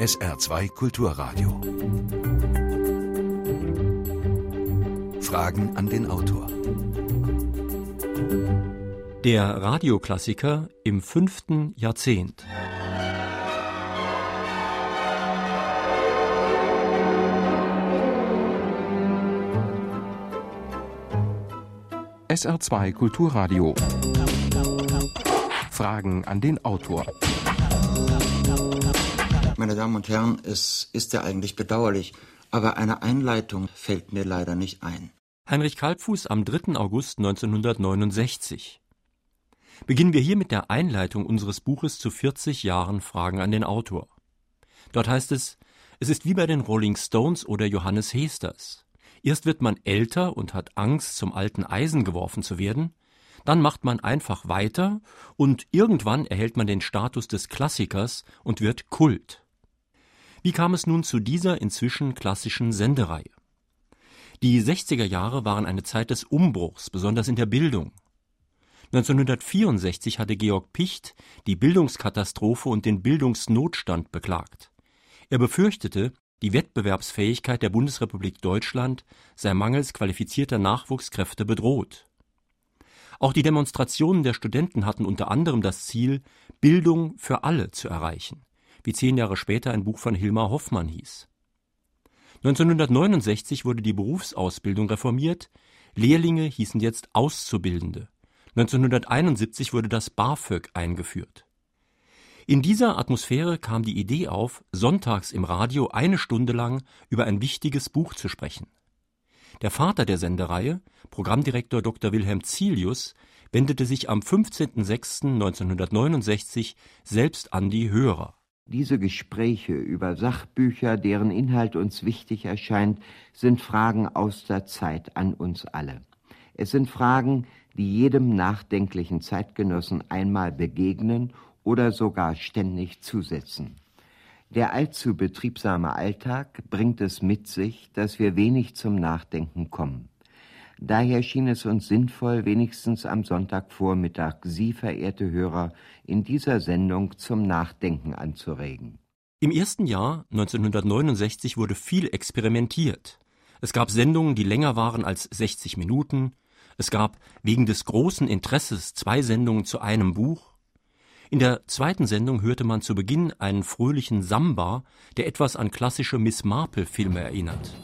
SR2 Kulturradio. Fragen an den Autor. Der Radioklassiker im fünften Jahrzehnt. SR2 Kulturradio. Fragen an den Autor. Meine Damen und Herren, es ist ja eigentlich bedauerlich, aber eine Einleitung fällt mir leider nicht ein. Heinrich Kalbfuß am 3. August 1969. Beginnen wir hier mit der Einleitung unseres Buches zu 40 Jahren Fragen an den Autor. Dort heißt es, es ist wie bei den Rolling Stones oder Johannes Hesters. Erst wird man älter und hat Angst, zum alten Eisen geworfen zu werden, dann macht man einfach weiter und irgendwann erhält man den Status des Klassikers und wird Kult. Wie kam es nun zu dieser inzwischen klassischen Sendereihe? Die 60er Jahre waren eine Zeit des Umbruchs, besonders in der Bildung. 1964 hatte Georg Picht die Bildungskatastrophe und den Bildungsnotstand beklagt. Er befürchtete, die Wettbewerbsfähigkeit der Bundesrepublik Deutschland sei mangels qualifizierter Nachwuchskräfte bedroht. Auch die Demonstrationen der Studenten hatten unter anderem das Ziel, Bildung für alle zu erreichen, wie zehn Jahre später ein Buch von Hilmar Hoffmann hieß. 1969 wurde die Berufsausbildung reformiert, Lehrlinge hießen jetzt Auszubildende. 1971 wurde das BAföG eingeführt. In dieser Atmosphäre kam die Idee auf, sonntags im Radio eine Stunde lang über ein wichtiges Buch zu sprechen. Der Vater der Sendereihe, Programmdirektor Dr. Wilhelm Zilius, wendete sich am 15.06.1969 selbst an die Hörer. Diese Gespräche über Sachbücher, deren Inhalt uns wichtig erscheint, sind Fragen aus der Zeit an uns alle. Es sind Fragen, die jedem nachdenklichen Zeitgenossen einmal begegnen oder sogar ständig zusetzen. Der allzu betriebsame Alltag bringt es mit sich, dass wir wenig zum Nachdenken kommen. Daher schien es uns sinnvoll, wenigstens am Sonntagvormittag Sie, verehrte Hörer, in dieser Sendung zum Nachdenken anzuregen. Im ersten Jahr 1969 wurde viel experimentiert. Es gab Sendungen, die länger waren als 60 Minuten. Es gab wegen des großen Interesses zwei Sendungen zu einem Buch. In der zweiten Sendung hörte man zu Beginn einen fröhlichen Samba, der etwas an klassische Miss Marple-Filme erinnert.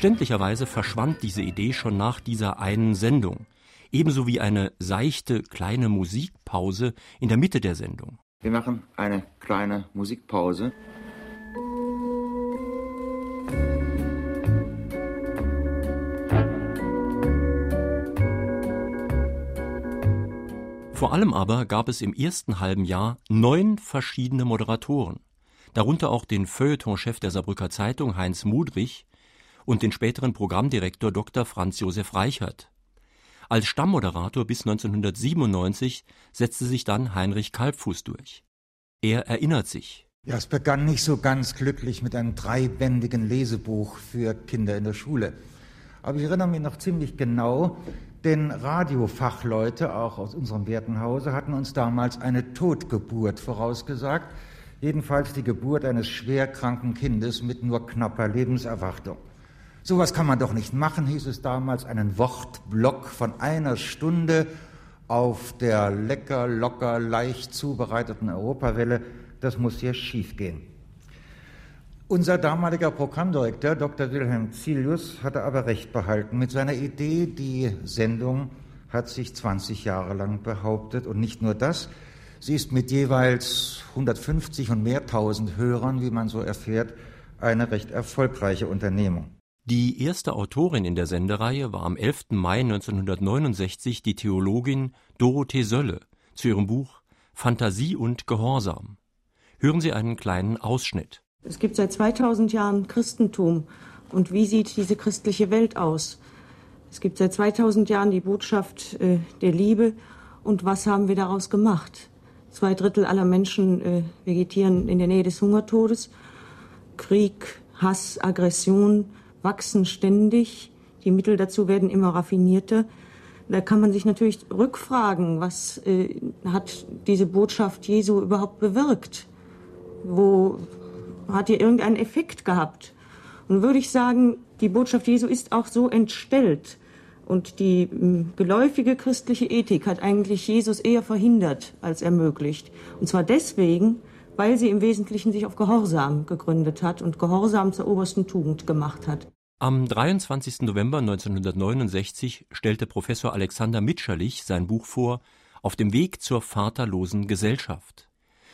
Verständlicherweise verschwand diese Idee schon nach dieser einen Sendung, ebenso wie eine seichte kleine Musikpause in der Mitte der Sendung. Wir machen eine kleine Musikpause. Vor allem aber gab es im ersten halben Jahr neun verschiedene Moderatoren, darunter auch den Feuilletonchef der Saarbrücker Zeitung Heinz Mudrich und den späteren Programmdirektor Dr. Franz Josef Reichert. Als Stammmoderator bis 1997 setzte sich dann Heinrich Kalbfuß durch. Er erinnert sich. Ja, es begann nicht so ganz glücklich mit einem dreibändigen Lesebuch für Kinder in der Schule. Aber ich erinnere mich noch ziemlich genau, denn Radiofachleute, auch aus unserem werten Hause, hatten uns damals eine Totgeburt vorausgesagt, jedenfalls die Geburt eines schwerkranken Kindes mit nur knapper Lebenserwartung. Sowas kann man doch nicht machen, hieß es damals, einen Wortblock von einer Stunde auf der lecker, locker, leicht zubereiteten Europawelle, das muss hier schiefgehen. Unser damaliger Programmdirektor, Dr. Wilhelm Zilius, hatte aber recht behalten mit seiner Idee, die Sendung hat sich 20 Jahre lang behauptet und nicht nur das, sie ist mit jeweils 150 und mehr tausend Hörern, wie man so erfährt, eine recht erfolgreiche Unternehmung. Die erste Autorin in der Sendereihe war am 11. Mai 1969 die Theologin Dorothee Sölle zu ihrem Buch Phantasie und Gehorsam. Hören Sie einen kleinen Ausschnitt. Es gibt seit 2000 Jahren Christentum. Und wie sieht diese christliche Welt aus? Es gibt seit 2000 Jahren die Botschaft äh, der Liebe. Und was haben wir daraus gemacht? Zwei Drittel aller Menschen äh, vegetieren in der Nähe des Hungertodes. Krieg, Hass, Aggression, wachsen ständig, die Mittel dazu werden immer raffinierter. Da kann man sich natürlich rückfragen, was äh, hat diese Botschaft Jesu überhaupt bewirkt? Wo hat ihr irgendeinen Effekt gehabt? Und würde ich sagen, die Botschaft Jesu ist auch so entstellt. Und die hm, geläufige christliche Ethik hat eigentlich Jesus eher verhindert als ermöglicht. Und zwar deswegen, weil sie im Wesentlichen sich auf Gehorsam gegründet hat und Gehorsam zur obersten Tugend gemacht hat. Am 23. November 1969 stellte Professor Alexander Mitscherlich sein Buch vor Auf dem Weg zur vaterlosen Gesellschaft.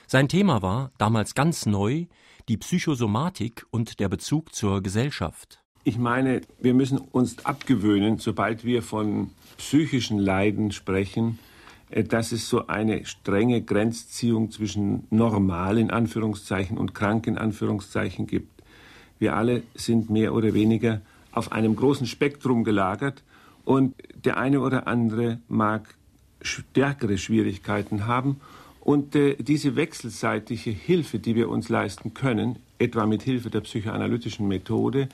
Sein Thema war, damals ganz neu, die Psychosomatik und der Bezug zur Gesellschaft. Ich meine, wir müssen uns abgewöhnen, sobald wir von psychischen Leiden sprechen, dass es so eine strenge Grenzziehung zwischen normal in Anführungszeichen und krank in Anführungszeichen gibt. Wir alle sind mehr oder weniger auf einem großen Spektrum gelagert und der eine oder andere mag stärkere Schwierigkeiten haben und äh, diese wechselseitige Hilfe, die wir uns leisten können, etwa mit Hilfe der psychoanalytischen Methode,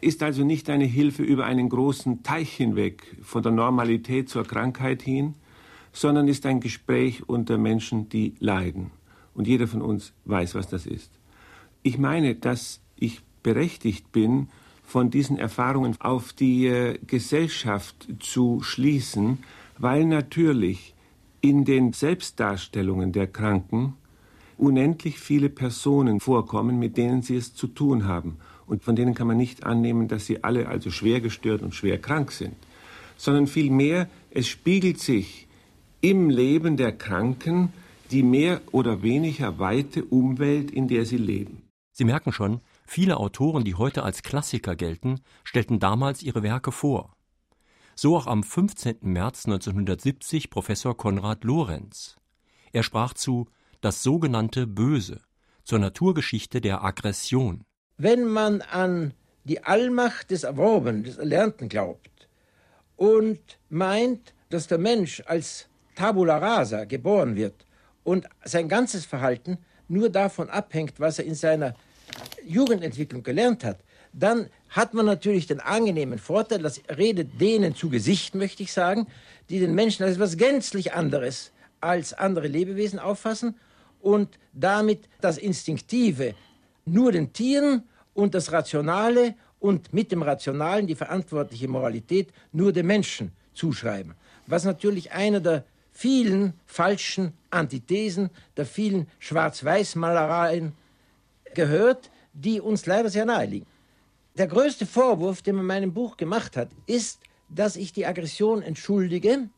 ist also nicht eine Hilfe über einen großen Teich hinweg, von der Normalität zur Krankheit hin, sondern ist ein Gespräch unter Menschen, die leiden. Und jeder von uns weiß, was das ist. Ich meine, dass ich berechtigt bin, von diesen Erfahrungen auf die äh, Gesellschaft zu schließen, weil natürlich in den Selbstdarstellungen der Kranken unendlich viele Personen vorkommen, mit denen sie es zu tun haben. Und von denen kann man nicht annehmen, dass sie alle also schwer gestört und schwer krank sind, sondern vielmehr, es spiegelt sich im Leben der Kranken die mehr oder weniger weite Umwelt, in der sie leben. Sie merken schon, Viele Autoren, die heute als Klassiker gelten, stellten damals ihre Werke vor. So auch am 15. März 1970 Professor Konrad Lorenz. Er sprach zu Das sogenannte Böse zur Naturgeschichte der Aggression. Wenn man an die Allmacht des Erworbenen, des Erlernten glaubt und meint, dass der Mensch als Tabula rasa geboren wird und sein ganzes Verhalten nur davon abhängt, was er in seiner Jugendentwicklung gelernt hat, dann hat man natürlich den angenehmen Vorteil, das redet denen zu Gesicht, möchte ich sagen, die den Menschen als etwas gänzlich anderes als andere Lebewesen auffassen und damit das Instinktive nur den Tieren und das Rationale und mit dem Rationalen die verantwortliche Moralität nur dem Menschen zuschreiben. Was natürlich einer der vielen falschen Antithesen, der vielen Schwarz-Weiß-Malereien gehört, die uns leider sehr nahe liegen. Der größte Vorwurf, den man meinem Buch gemacht hat, ist, dass ich die Aggression entschuldige,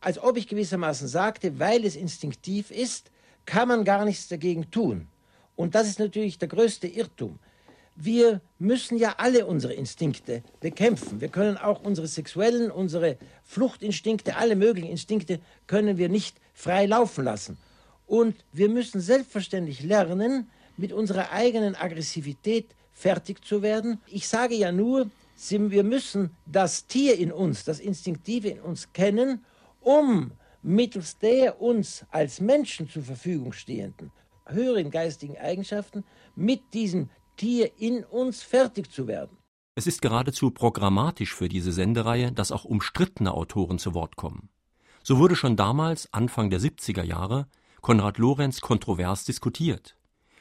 als ob ich gewissermaßen sagte, weil es instinktiv ist, kann man gar nichts dagegen tun. Und das ist natürlich der größte Irrtum. Wir müssen ja alle unsere Instinkte bekämpfen. Wir können auch unsere sexuellen, unsere Fluchtinstinkte, alle möglichen Instinkte können wir nicht frei laufen lassen. Und wir müssen selbstverständlich lernen, mit unserer eigenen Aggressivität fertig zu werden. Ich sage ja nur, wir müssen das Tier in uns, das Instinktive in uns kennen, um mittels der uns als Menschen zur Verfügung stehenden höheren geistigen Eigenschaften mit diesem Tier in uns fertig zu werden. Es ist geradezu programmatisch für diese Sendereihe, dass auch umstrittene Autoren zu Wort kommen. So wurde schon damals, Anfang der 70er Jahre, Konrad Lorenz kontrovers diskutiert.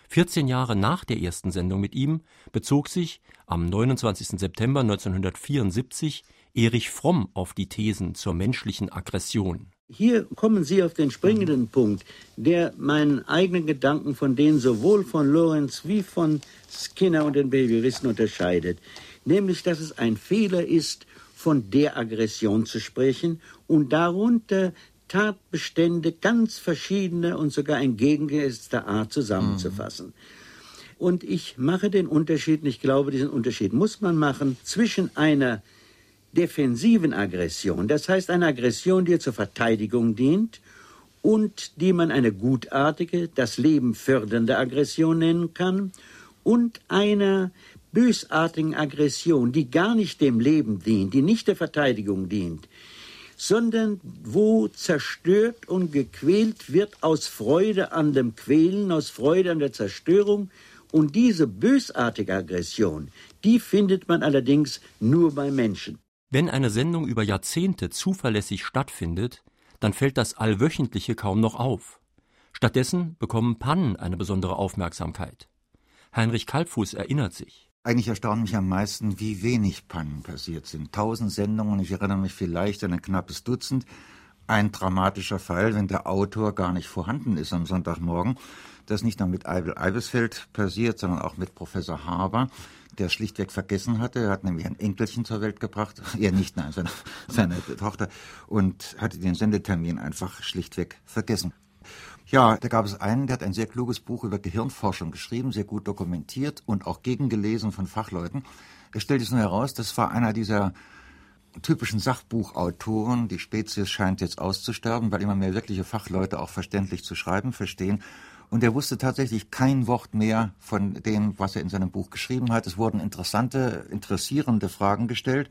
14 Jahre nach der ersten Sendung mit ihm bezog sich am 29. September 1974 Erich Fromm auf die Thesen zur menschlichen Aggression. Hier kommen Sie auf den springenden Punkt, der meinen eigenen Gedanken von denen sowohl von Lorenz wie von Skinner und den Behavioristen unterscheidet, nämlich dass es ein Fehler ist, von der Aggression zu sprechen und darunter Tatbestände ganz verschiedener und sogar entgegengesetzter Art zusammenzufassen. Mhm. Und ich mache den Unterschied, und ich glaube, diesen Unterschied muss man machen, zwischen einer defensiven Aggression, das heißt einer Aggression, die zur Verteidigung dient, und die man eine gutartige, das Leben fördernde Aggression nennen kann, und einer bösartigen Aggression, die gar nicht dem Leben dient, die nicht der Verteidigung dient, sondern wo zerstört und gequält wird aus Freude an dem Quälen, aus Freude an der Zerstörung Und diese bösartige Aggression, die findet man allerdings nur bei Menschen. Wenn eine Sendung über Jahrzehnte zuverlässig stattfindet, dann fällt das Allwöchentliche kaum noch auf. Stattdessen bekommen Pannen eine besondere Aufmerksamkeit. Heinrich Kalbfuß erinnert sich. Eigentlich erstaunt mich am meisten, wie wenig Pannen passiert sind. Tausend Sendungen, ich erinnere mich vielleicht an ein knappes Dutzend. Ein dramatischer Fall, wenn der Autor gar nicht vorhanden ist am Sonntagmorgen. Das nicht nur mit Eibel Eibesfeld passiert, sondern auch mit Professor Haber, der schlichtweg vergessen hatte. Er hat nämlich ein Enkelchen zur Welt gebracht. Er nicht, nein, seine, seine Tochter. Und hatte den Sendetermin einfach schlichtweg vergessen. Ja, da gab es einen, der hat ein sehr kluges Buch über Gehirnforschung geschrieben, sehr gut dokumentiert und auch gegengelesen von Fachleuten. Es stellte sich nur heraus, das war einer dieser typischen Sachbuchautoren. Die Spezies scheint jetzt auszusterben, weil immer mehr wirkliche Fachleute auch verständlich zu schreiben verstehen. Und er wusste tatsächlich kein Wort mehr von dem, was er in seinem Buch geschrieben hat. Es wurden interessante, interessierende Fragen gestellt.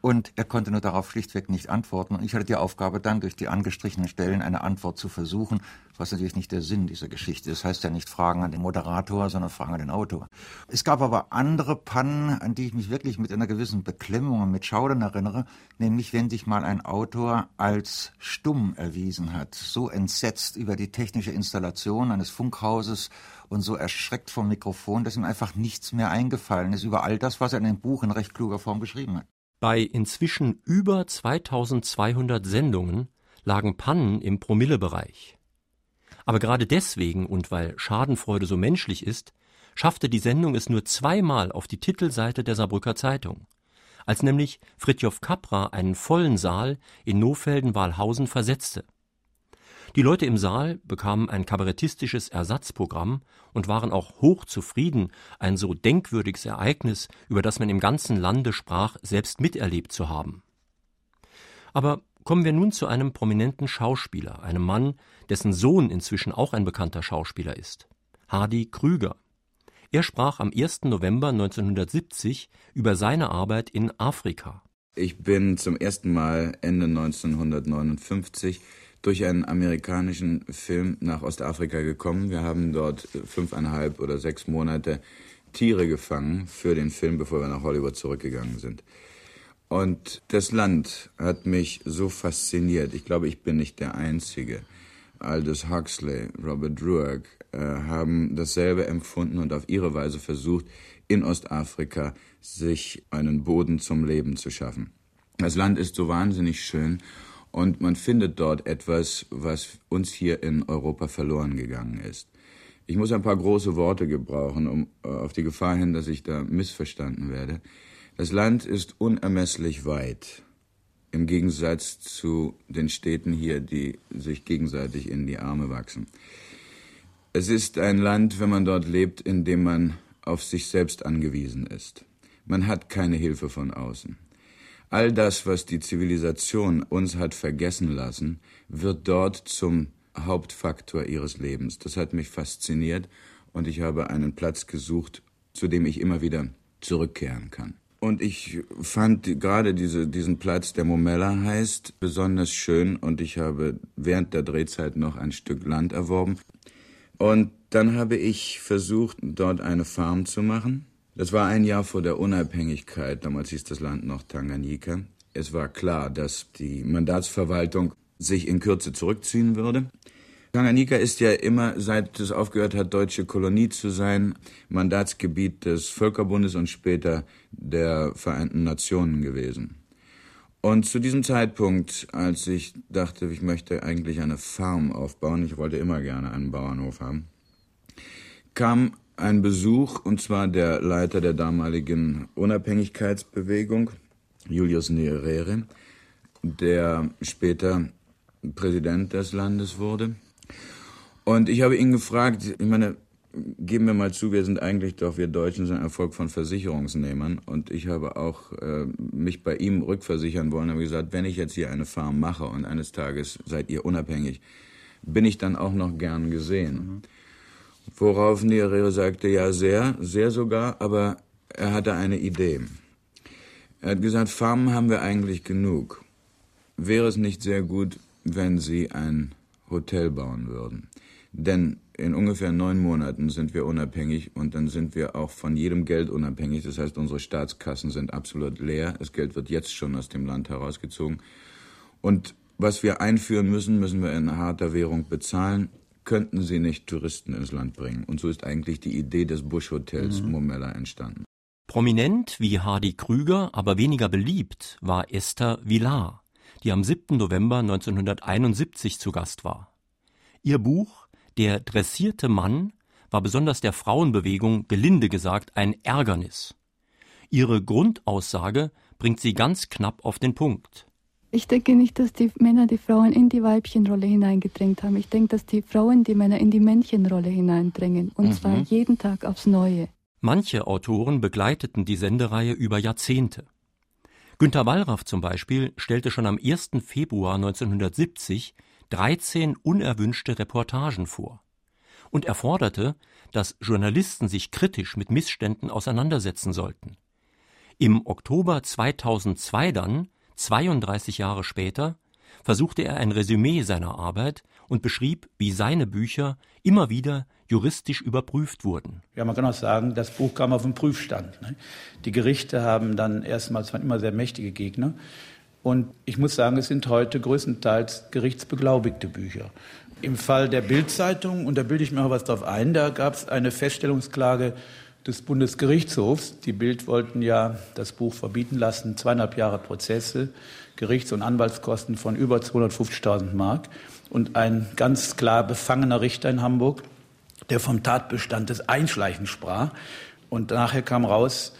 Und er konnte nur darauf schlichtweg nicht antworten. Und ich hatte die Aufgabe, dann durch die angestrichenen Stellen eine Antwort zu versuchen, was natürlich nicht der Sinn dieser Geschichte ist. Das heißt ja nicht Fragen an den Moderator, sondern Fragen an den Autor. Es gab aber andere Pannen, an die ich mich wirklich mit einer gewissen Beklemmung und mit Schaudern erinnere, nämlich wenn sich mal ein Autor als stumm erwiesen hat, so entsetzt über die technische Installation eines Funkhauses und so erschreckt vom Mikrofon, dass ihm einfach nichts mehr eingefallen ist über all das, was er in dem Buch in recht kluger Form geschrieben hat. Bei inzwischen über 2200 Sendungen lagen Pannen im Promillebereich. Aber gerade deswegen und weil Schadenfreude so menschlich ist, schaffte die Sendung es nur zweimal auf die Titelseite der Saarbrücker Zeitung, als nämlich Fritjof Capra einen vollen Saal in Nofelden-Walhausen versetzte. Die Leute im Saal bekamen ein kabarettistisches Ersatzprogramm und waren auch hochzufrieden, ein so denkwürdiges Ereignis, über das man im ganzen Lande sprach, selbst miterlebt zu haben. Aber kommen wir nun zu einem prominenten Schauspieler, einem Mann, dessen Sohn inzwischen auch ein bekannter Schauspieler ist. Hardy Krüger. Er sprach am 1. November 1970 über seine Arbeit in Afrika. Ich bin zum ersten Mal Ende 1959 durch einen amerikanischen Film nach Ostafrika gekommen. Wir haben dort fünfeinhalb oder sechs Monate Tiere gefangen für den Film, bevor wir nach Hollywood zurückgegangen sind. Und das Land hat mich so fasziniert. Ich glaube, ich bin nicht der Einzige. Aldous Huxley, Robert Druag äh, haben dasselbe empfunden und auf ihre Weise versucht, in Ostafrika sich einen Boden zum Leben zu schaffen. Das Land ist so wahnsinnig schön und man findet dort etwas, was uns hier in Europa verloren gegangen ist. Ich muss ein paar große Worte gebrauchen, um äh, auf die Gefahr hin, dass ich da missverstanden werde. Das Land ist unermesslich weit, im Gegensatz zu den Städten hier, die sich gegenseitig in die Arme wachsen. Es ist ein Land, wenn man dort lebt, in dem man auf sich selbst angewiesen ist. Man hat keine Hilfe von außen. All das, was die Zivilisation uns hat vergessen lassen, wird dort zum Hauptfaktor ihres Lebens. Das hat mich fasziniert und ich habe einen Platz gesucht, zu dem ich immer wieder zurückkehren kann. Und ich fand gerade diese, diesen Platz, der Momella heißt, besonders schön und ich habe während der Drehzeit noch ein Stück Land erworben. Und dann habe ich versucht, dort eine Farm zu machen das war ein Jahr vor der Unabhängigkeit, damals hieß das Land noch Tanganyika. Es war klar, dass die Mandatsverwaltung sich in Kürze zurückziehen würde. Tanganyika ist ja immer, seit es aufgehört hat, deutsche Kolonie zu sein, Mandatsgebiet des Völkerbundes und später der Vereinten Nationen gewesen. Und zu diesem Zeitpunkt, als ich dachte, ich möchte eigentlich eine Farm aufbauen, ich wollte immer gerne einen Bauernhof haben, kam ein Besuch, und zwar der Leiter der damaligen Unabhängigkeitsbewegung, Julius Nyerere, der später Präsident des Landes wurde. Und ich habe ihn gefragt, ich meine, geben wir mal zu, wir sind eigentlich doch, wir Deutschen sind ein Volk von Versicherungsnehmern. Und ich habe auch äh, mich bei ihm rückversichern wollen, habe gesagt, wenn ich jetzt hier eine Farm mache und eines Tages seid ihr unabhängig, bin ich dann auch noch gern gesehen. Mhm. Worauf Nyerere sagte, ja, sehr, sehr sogar, aber er hatte eine Idee. Er hat gesagt, Farmen haben wir eigentlich genug. Wäre es nicht sehr gut, wenn Sie ein Hotel bauen würden? Denn in ungefähr neun Monaten sind wir unabhängig und dann sind wir auch von jedem Geld unabhängig. Das heißt, unsere Staatskassen sind absolut leer. Das Geld wird jetzt schon aus dem Land herausgezogen. Und was wir einführen müssen, müssen wir in harter Währung bezahlen. Könnten sie nicht Touristen ins Land bringen? Und so ist eigentlich die Idee des Bush Hotels mhm. Momella entstanden. Prominent wie Hardy Krüger, aber weniger beliebt war Esther Villar, die am 7. November 1971 zu Gast war. Ihr Buch Der dressierte Mann war besonders der Frauenbewegung gelinde gesagt ein Ärgernis. Ihre Grundaussage bringt sie ganz knapp auf den Punkt. Ich denke nicht, dass die Männer die Frauen in die Weibchenrolle hineingedrängt haben. Ich denke, dass die Frauen die Männer in die Männchenrolle hineindrängen. Und mhm. zwar jeden Tag aufs Neue. Manche Autoren begleiteten die Sendereihe über Jahrzehnte. Günter Wallraff zum Beispiel stellte schon am 1. Februar 1970 13 unerwünschte Reportagen vor und er forderte, dass Journalisten sich kritisch mit Missständen auseinandersetzen sollten. Im Oktober 2002 dann 32 Jahre später versuchte er ein Resümee seiner Arbeit und beschrieb, wie seine Bücher immer wieder juristisch überprüft wurden. Ja, man kann auch sagen, das Buch kam auf den Prüfstand. Ne? Die Gerichte haben dann erstmals, waren immer sehr mächtige Gegner. Und ich muss sagen, es sind heute größtenteils gerichtsbeglaubigte Bücher. Im Fall der Bildzeitung, und da bilde ich mir auch was drauf ein, da gab es eine Feststellungsklage des Bundesgerichtshofs. Die Bild wollten ja das Buch verbieten lassen, zweieinhalb Jahre Prozesse, Gerichts- und Anwaltskosten von über 250.000 Mark. Und ein ganz klar befangener Richter in Hamburg, der vom Tatbestand des Einschleichens sprach. Und nachher kam raus,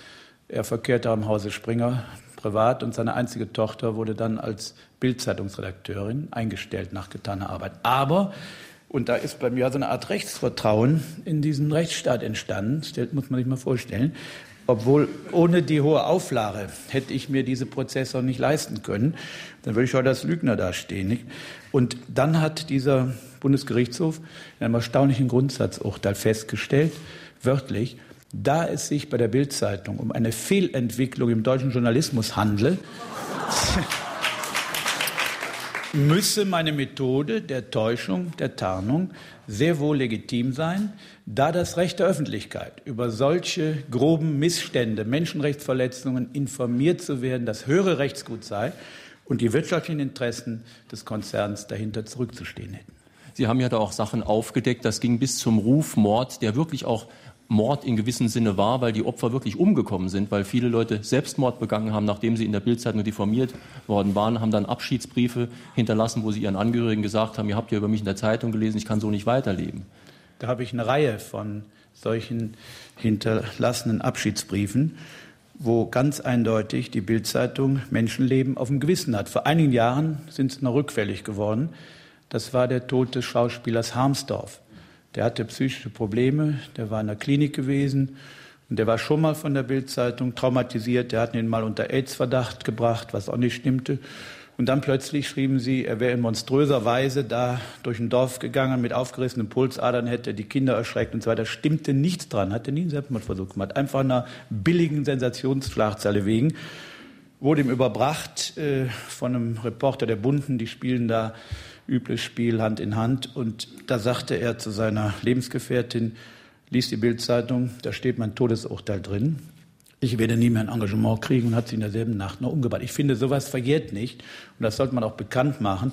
er verkehrte am Hause Springer privat und seine einzige Tochter wurde dann als Bildzeitungsredakteurin eingestellt nach getaner Arbeit. Aber und da ist bei mir so eine Art Rechtsvertrauen in diesen Rechtsstaat entstanden. Das muss man sich mal vorstellen. Obwohl ohne die hohe Auflage hätte ich mir diese Prozesse auch nicht leisten können. Dann würde ich heute als Lügner dastehen. Nicht? Und dann hat dieser Bundesgerichtshof in einem erstaunlichen Grundsatzurteil festgestellt, wörtlich, da es sich bei der Bildzeitung um eine Fehlentwicklung im deutschen Journalismus handle, müsse meine Methode der Täuschung, der Tarnung sehr wohl legitim sein, da das Recht der Öffentlichkeit über solche groben Missstände, Menschenrechtsverletzungen informiert zu werden, das höhere Rechtsgut sei und die wirtschaftlichen Interessen des Konzerns dahinter zurückzustehen hätten. Sie haben ja da auch Sachen aufgedeckt, das ging bis zum Rufmord, der wirklich auch Mord in gewissem Sinne war, weil die Opfer wirklich umgekommen sind, weil viele Leute Selbstmord begangen haben, nachdem sie in der Bildzeitung diffamiert worden waren, haben dann Abschiedsbriefe hinterlassen, wo sie ihren Angehörigen gesagt haben, ihr habt ja über mich in der Zeitung gelesen, ich kann so nicht weiterleben. Da habe ich eine Reihe von solchen hinterlassenen Abschiedsbriefen, wo ganz eindeutig die Bildzeitung Menschenleben auf dem Gewissen hat. Vor einigen Jahren sind sie noch rückfällig geworden. Das war der Tod des Schauspielers Harmsdorf. Der hatte psychische Probleme, der war in der Klinik gewesen und der war schon mal von der Bildzeitung traumatisiert. Der hat ihn mal unter AIDS-Verdacht gebracht, was auch nicht stimmte. Und dann plötzlich schrieben sie, er wäre in monströser Weise da durch ein Dorf gegangen mit aufgerissenen Pulsadern, hätte die Kinder erschreckt und so weiter. Stimmte nichts dran, hatte nie einen Selbstmordversuch gemacht. Einfach einer billigen Sensationsschlagzeile wegen. Wurde ihm überbracht äh, von einem Reporter der Bunden, die spielen da übles Spiel Hand in Hand. Und da sagte er zu seiner Lebensgefährtin, lies die Bildzeitung, da steht mein Todesurteil drin. Ich werde nie mehr ein Engagement kriegen und hat sie in derselben Nacht noch umgebracht. Ich finde, sowas verjährt nicht und das sollte man auch bekannt machen.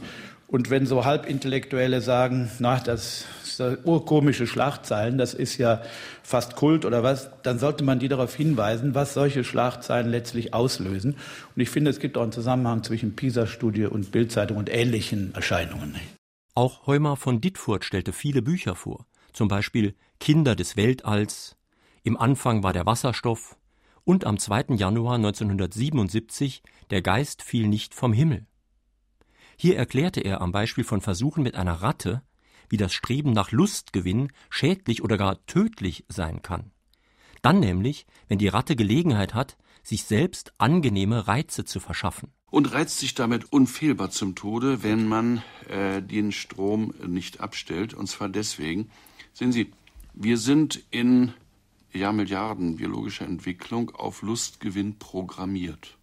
Und wenn so Halbintellektuelle sagen, na, das urkomische Schlagzeilen, das ist ja fast Kult oder was, dann sollte man die darauf hinweisen, was solche Schlagzeilen letztlich auslösen. Und ich finde, es gibt auch einen Zusammenhang zwischen PISA-Studie und Bildzeitung und ähnlichen Erscheinungen. Auch Heumer von Dittfurt stellte viele Bücher vor, zum Beispiel Kinder des Weltalls, Im Anfang war der Wasserstoff und am 2. Januar 1977 Der Geist fiel nicht vom Himmel. Hier erklärte er am Beispiel von Versuchen mit einer Ratte, wie das Streben nach Lustgewinn schädlich oder gar tödlich sein kann. Dann nämlich, wenn die Ratte Gelegenheit hat, sich selbst angenehme Reize zu verschaffen. Und reizt sich damit unfehlbar zum Tode, wenn man äh, den Strom nicht abstellt. Und zwar deswegen, sehen Sie, wir sind in Jahrmilliarden biologischer Entwicklung auf Lustgewinn programmiert.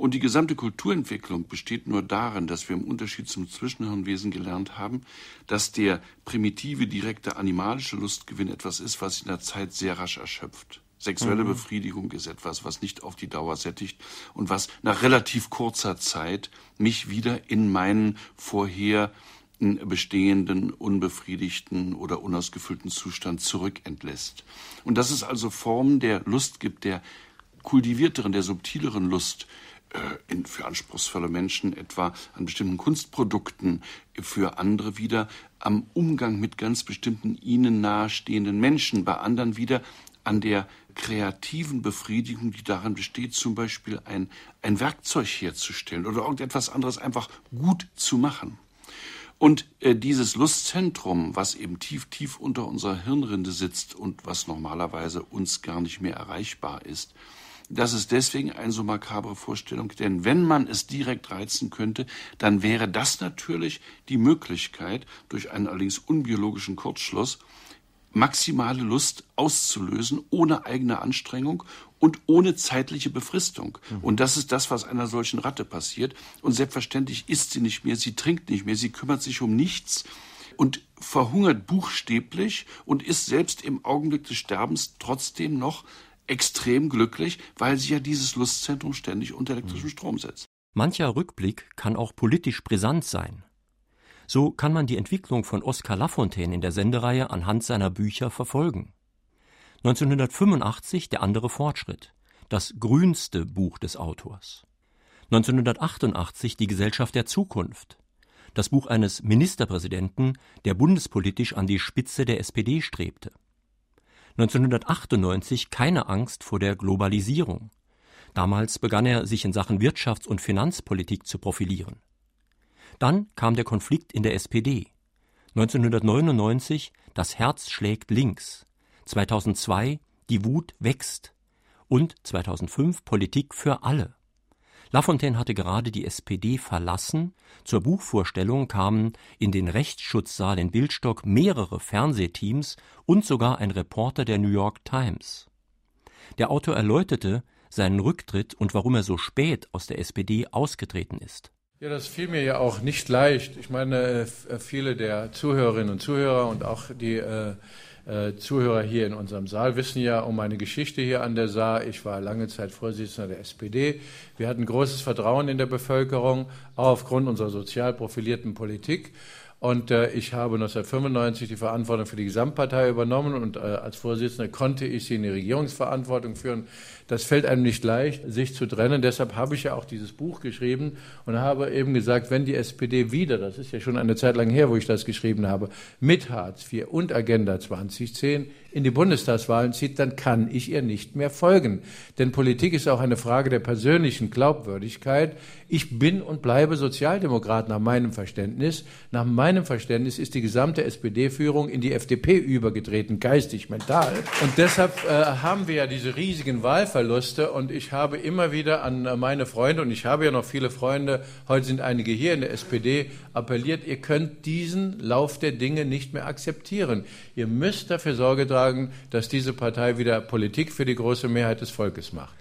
Und die gesamte Kulturentwicklung besteht nur darin, dass wir im Unterschied zum Zwischenhirnwesen gelernt haben, dass der primitive, direkte animalische Lustgewinn etwas ist, was sich in der Zeit sehr rasch erschöpft. Sexuelle mhm. Befriedigung ist etwas, was nicht auf die Dauer sättigt und was nach relativ kurzer Zeit mich wieder in meinen vorher bestehenden, unbefriedigten oder unausgefüllten Zustand zurückentlässt. Und dass es also Formen der Lust gibt, der kultivierteren, der subtileren Lust, in, für anspruchsvolle Menschen, etwa an bestimmten Kunstprodukten, für andere wieder am Umgang mit ganz bestimmten ihnen nahestehenden Menschen, bei anderen wieder an der kreativen Befriedigung, die darin besteht, zum Beispiel ein, ein Werkzeug herzustellen oder irgendetwas anderes einfach gut zu machen. Und äh, dieses Lustzentrum, was eben tief, tief unter unserer Hirnrinde sitzt und was normalerweise uns gar nicht mehr erreichbar ist, das ist deswegen eine so makabre Vorstellung, denn wenn man es direkt reizen könnte, dann wäre das natürlich die Möglichkeit, durch einen allerdings unbiologischen Kurzschluss maximale Lust auszulösen, ohne eigene Anstrengung und ohne zeitliche Befristung. Mhm. Und das ist das, was einer solchen Ratte passiert. Und selbstverständlich isst sie nicht mehr, sie trinkt nicht mehr, sie kümmert sich um nichts und verhungert buchstäblich und ist selbst im Augenblick des Sterbens trotzdem noch extrem glücklich, weil sie ja dieses Lustzentrum ständig unter elektrischem mhm. Strom setzt. Mancher Rückblick kann auch politisch brisant sein. So kann man die Entwicklung von Oskar Lafontaine in der Sendereihe anhand seiner Bücher verfolgen. 1985 der andere Fortschritt, das grünste Buch des Autors. 1988 die Gesellschaft der Zukunft, das Buch eines Ministerpräsidenten, der bundespolitisch an die Spitze der SPD strebte. 1998 keine Angst vor der Globalisierung. Damals begann er, sich in Sachen Wirtschafts- und Finanzpolitik zu profilieren. Dann kam der Konflikt in der SPD. 1999 Das Herz schlägt links. 2002 Die Wut wächst. Und 2005 Politik für alle. Lafontaine hatte gerade die SPD verlassen. Zur Buchvorstellung kamen in den Rechtsschutzsaal in Bildstock mehrere Fernsehteams und sogar ein Reporter der New York Times. Der Autor erläuterte seinen Rücktritt und warum er so spät aus der SPD ausgetreten ist. Ja, das fiel mir ja auch nicht leicht. Ich meine, äh, äh, viele der Zuhörerinnen und Zuhörer und auch die äh, Zuhörer hier in unserem Saal wissen ja um meine Geschichte hier an der Saar. Ich war lange Zeit Vorsitzender der SPD. Wir hatten großes Vertrauen in der Bevölkerung, auch aufgrund unserer sozial profilierten Politik. Und äh, ich habe 1995 die Verantwortung für die Gesamtpartei übernommen und äh, als Vorsitzender konnte ich sie in die Regierungsverantwortung führen. Das fällt einem nicht leicht, sich zu trennen. Deshalb habe ich ja auch dieses Buch geschrieben und habe eben gesagt, wenn die SPD wieder, das ist ja schon eine Zeit lang her, wo ich das geschrieben habe, mit Hartz IV und Agenda 2010 in die Bundestagswahlen zieht, dann kann ich ihr nicht mehr folgen. Denn Politik ist auch eine Frage der persönlichen Glaubwürdigkeit. Ich bin und bleibe Sozialdemokrat nach meinem Verständnis. Nach meinem Verständnis ist die gesamte SPD-Führung in die FDP übergetreten, geistig, mental. Und deshalb äh, haben wir ja diese riesigen Wahlverluste. Und ich habe immer wieder an äh, meine Freunde, und ich habe ja noch viele Freunde, heute sind einige hier in der SPD, appelliert, ihr könnt diesen Lauf der Dinge nicht mehr akzeptieren. Ihr müsst dafür Sorge tragen, dass diese Partei wieder Politik für die große Mehrheit des Volkes macht.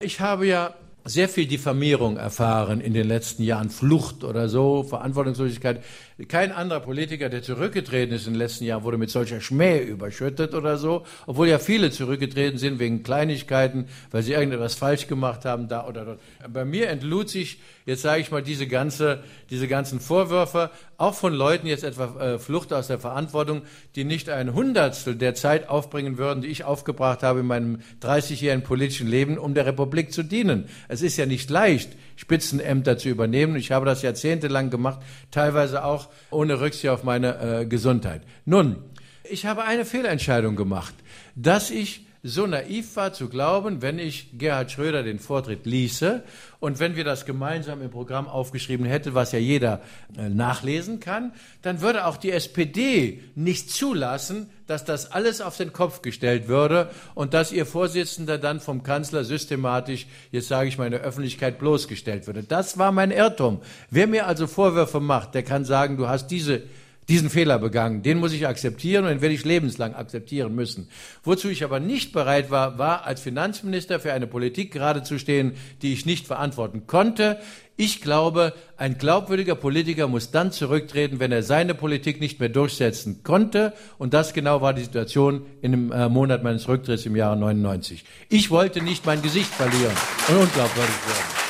Ich habe ja sehr viel Diffamierung erfahren in den letzten Jahren, Flucht oder so, Verantwortungslosigkeit. Kein anderer Politiker, der zurückgetreten ist in den letzten Jahren, wurde mit solcher Schmäh überschüttet oder so, obwohl ja viele zurückgetreten sind wegen Kleinigkeiten, weil sie irgendetwas falsch gemacht haben, da oder dort. Bei mir entlud sich, jetzt sage ich mal, diese, ganze, diese ganzen Vorwürfe, auch von Leuten, jetzt etwa äh, Flucht aus der Verantwortung, die nicht ein Hundertstel der Zeit aufbringen würden, die ich aufgebracht habe in meinem 30-jährigen politischen Leben, um der Republik zu dienen. Es ist ja nicht leicht, Spitzenämter zu übernehmen. Ich habe das jahrzehntelang gemacht, teilweise auch ohne Rücksicht auf meine äh, Gesundheit. Nun, ich habe eine Fehlentscheidung gemacht, dass ich so naiv war zu glauben, wenn ich Gerhard Schröder den Vortritt ließe und wenn wir das gemeinsam im Programm aufgeschrieben hätten, was ja jeder äh, nachlesen kann, dann würde auch die SPD nicht zulassen, dass das alles auf den Kopf gestellt würde und dass ihr Vorsitzender dann vom Kanzler systematisch, jetzt sage ich mal in der Öffentlichkeit, bloßgestellt würde. Das war mein Irrtum. Wer mir also Vorwürfe macht, der kann sagen, du hast diese diesen Fehler begangen. Den muss ich akzeptieren und den werde ich lebenslang akzeptieren müssen. Wozu ich aber nicht bereit war, war als Finanzminister für eine Politik gerade zu stehen, die ich nicht verantworten konnte. Ich glaube, ein glaubwürdiger Politiker muss dann zurücktreten, wenn er seine Politik nicht mehr durchsetzen konnte. Und das genau war die Situation in dem äh, Monat meines Rücktritts im Jahre 99. Ich wollte nicht mein Gesicht verlieren und unglaubwürdig werden.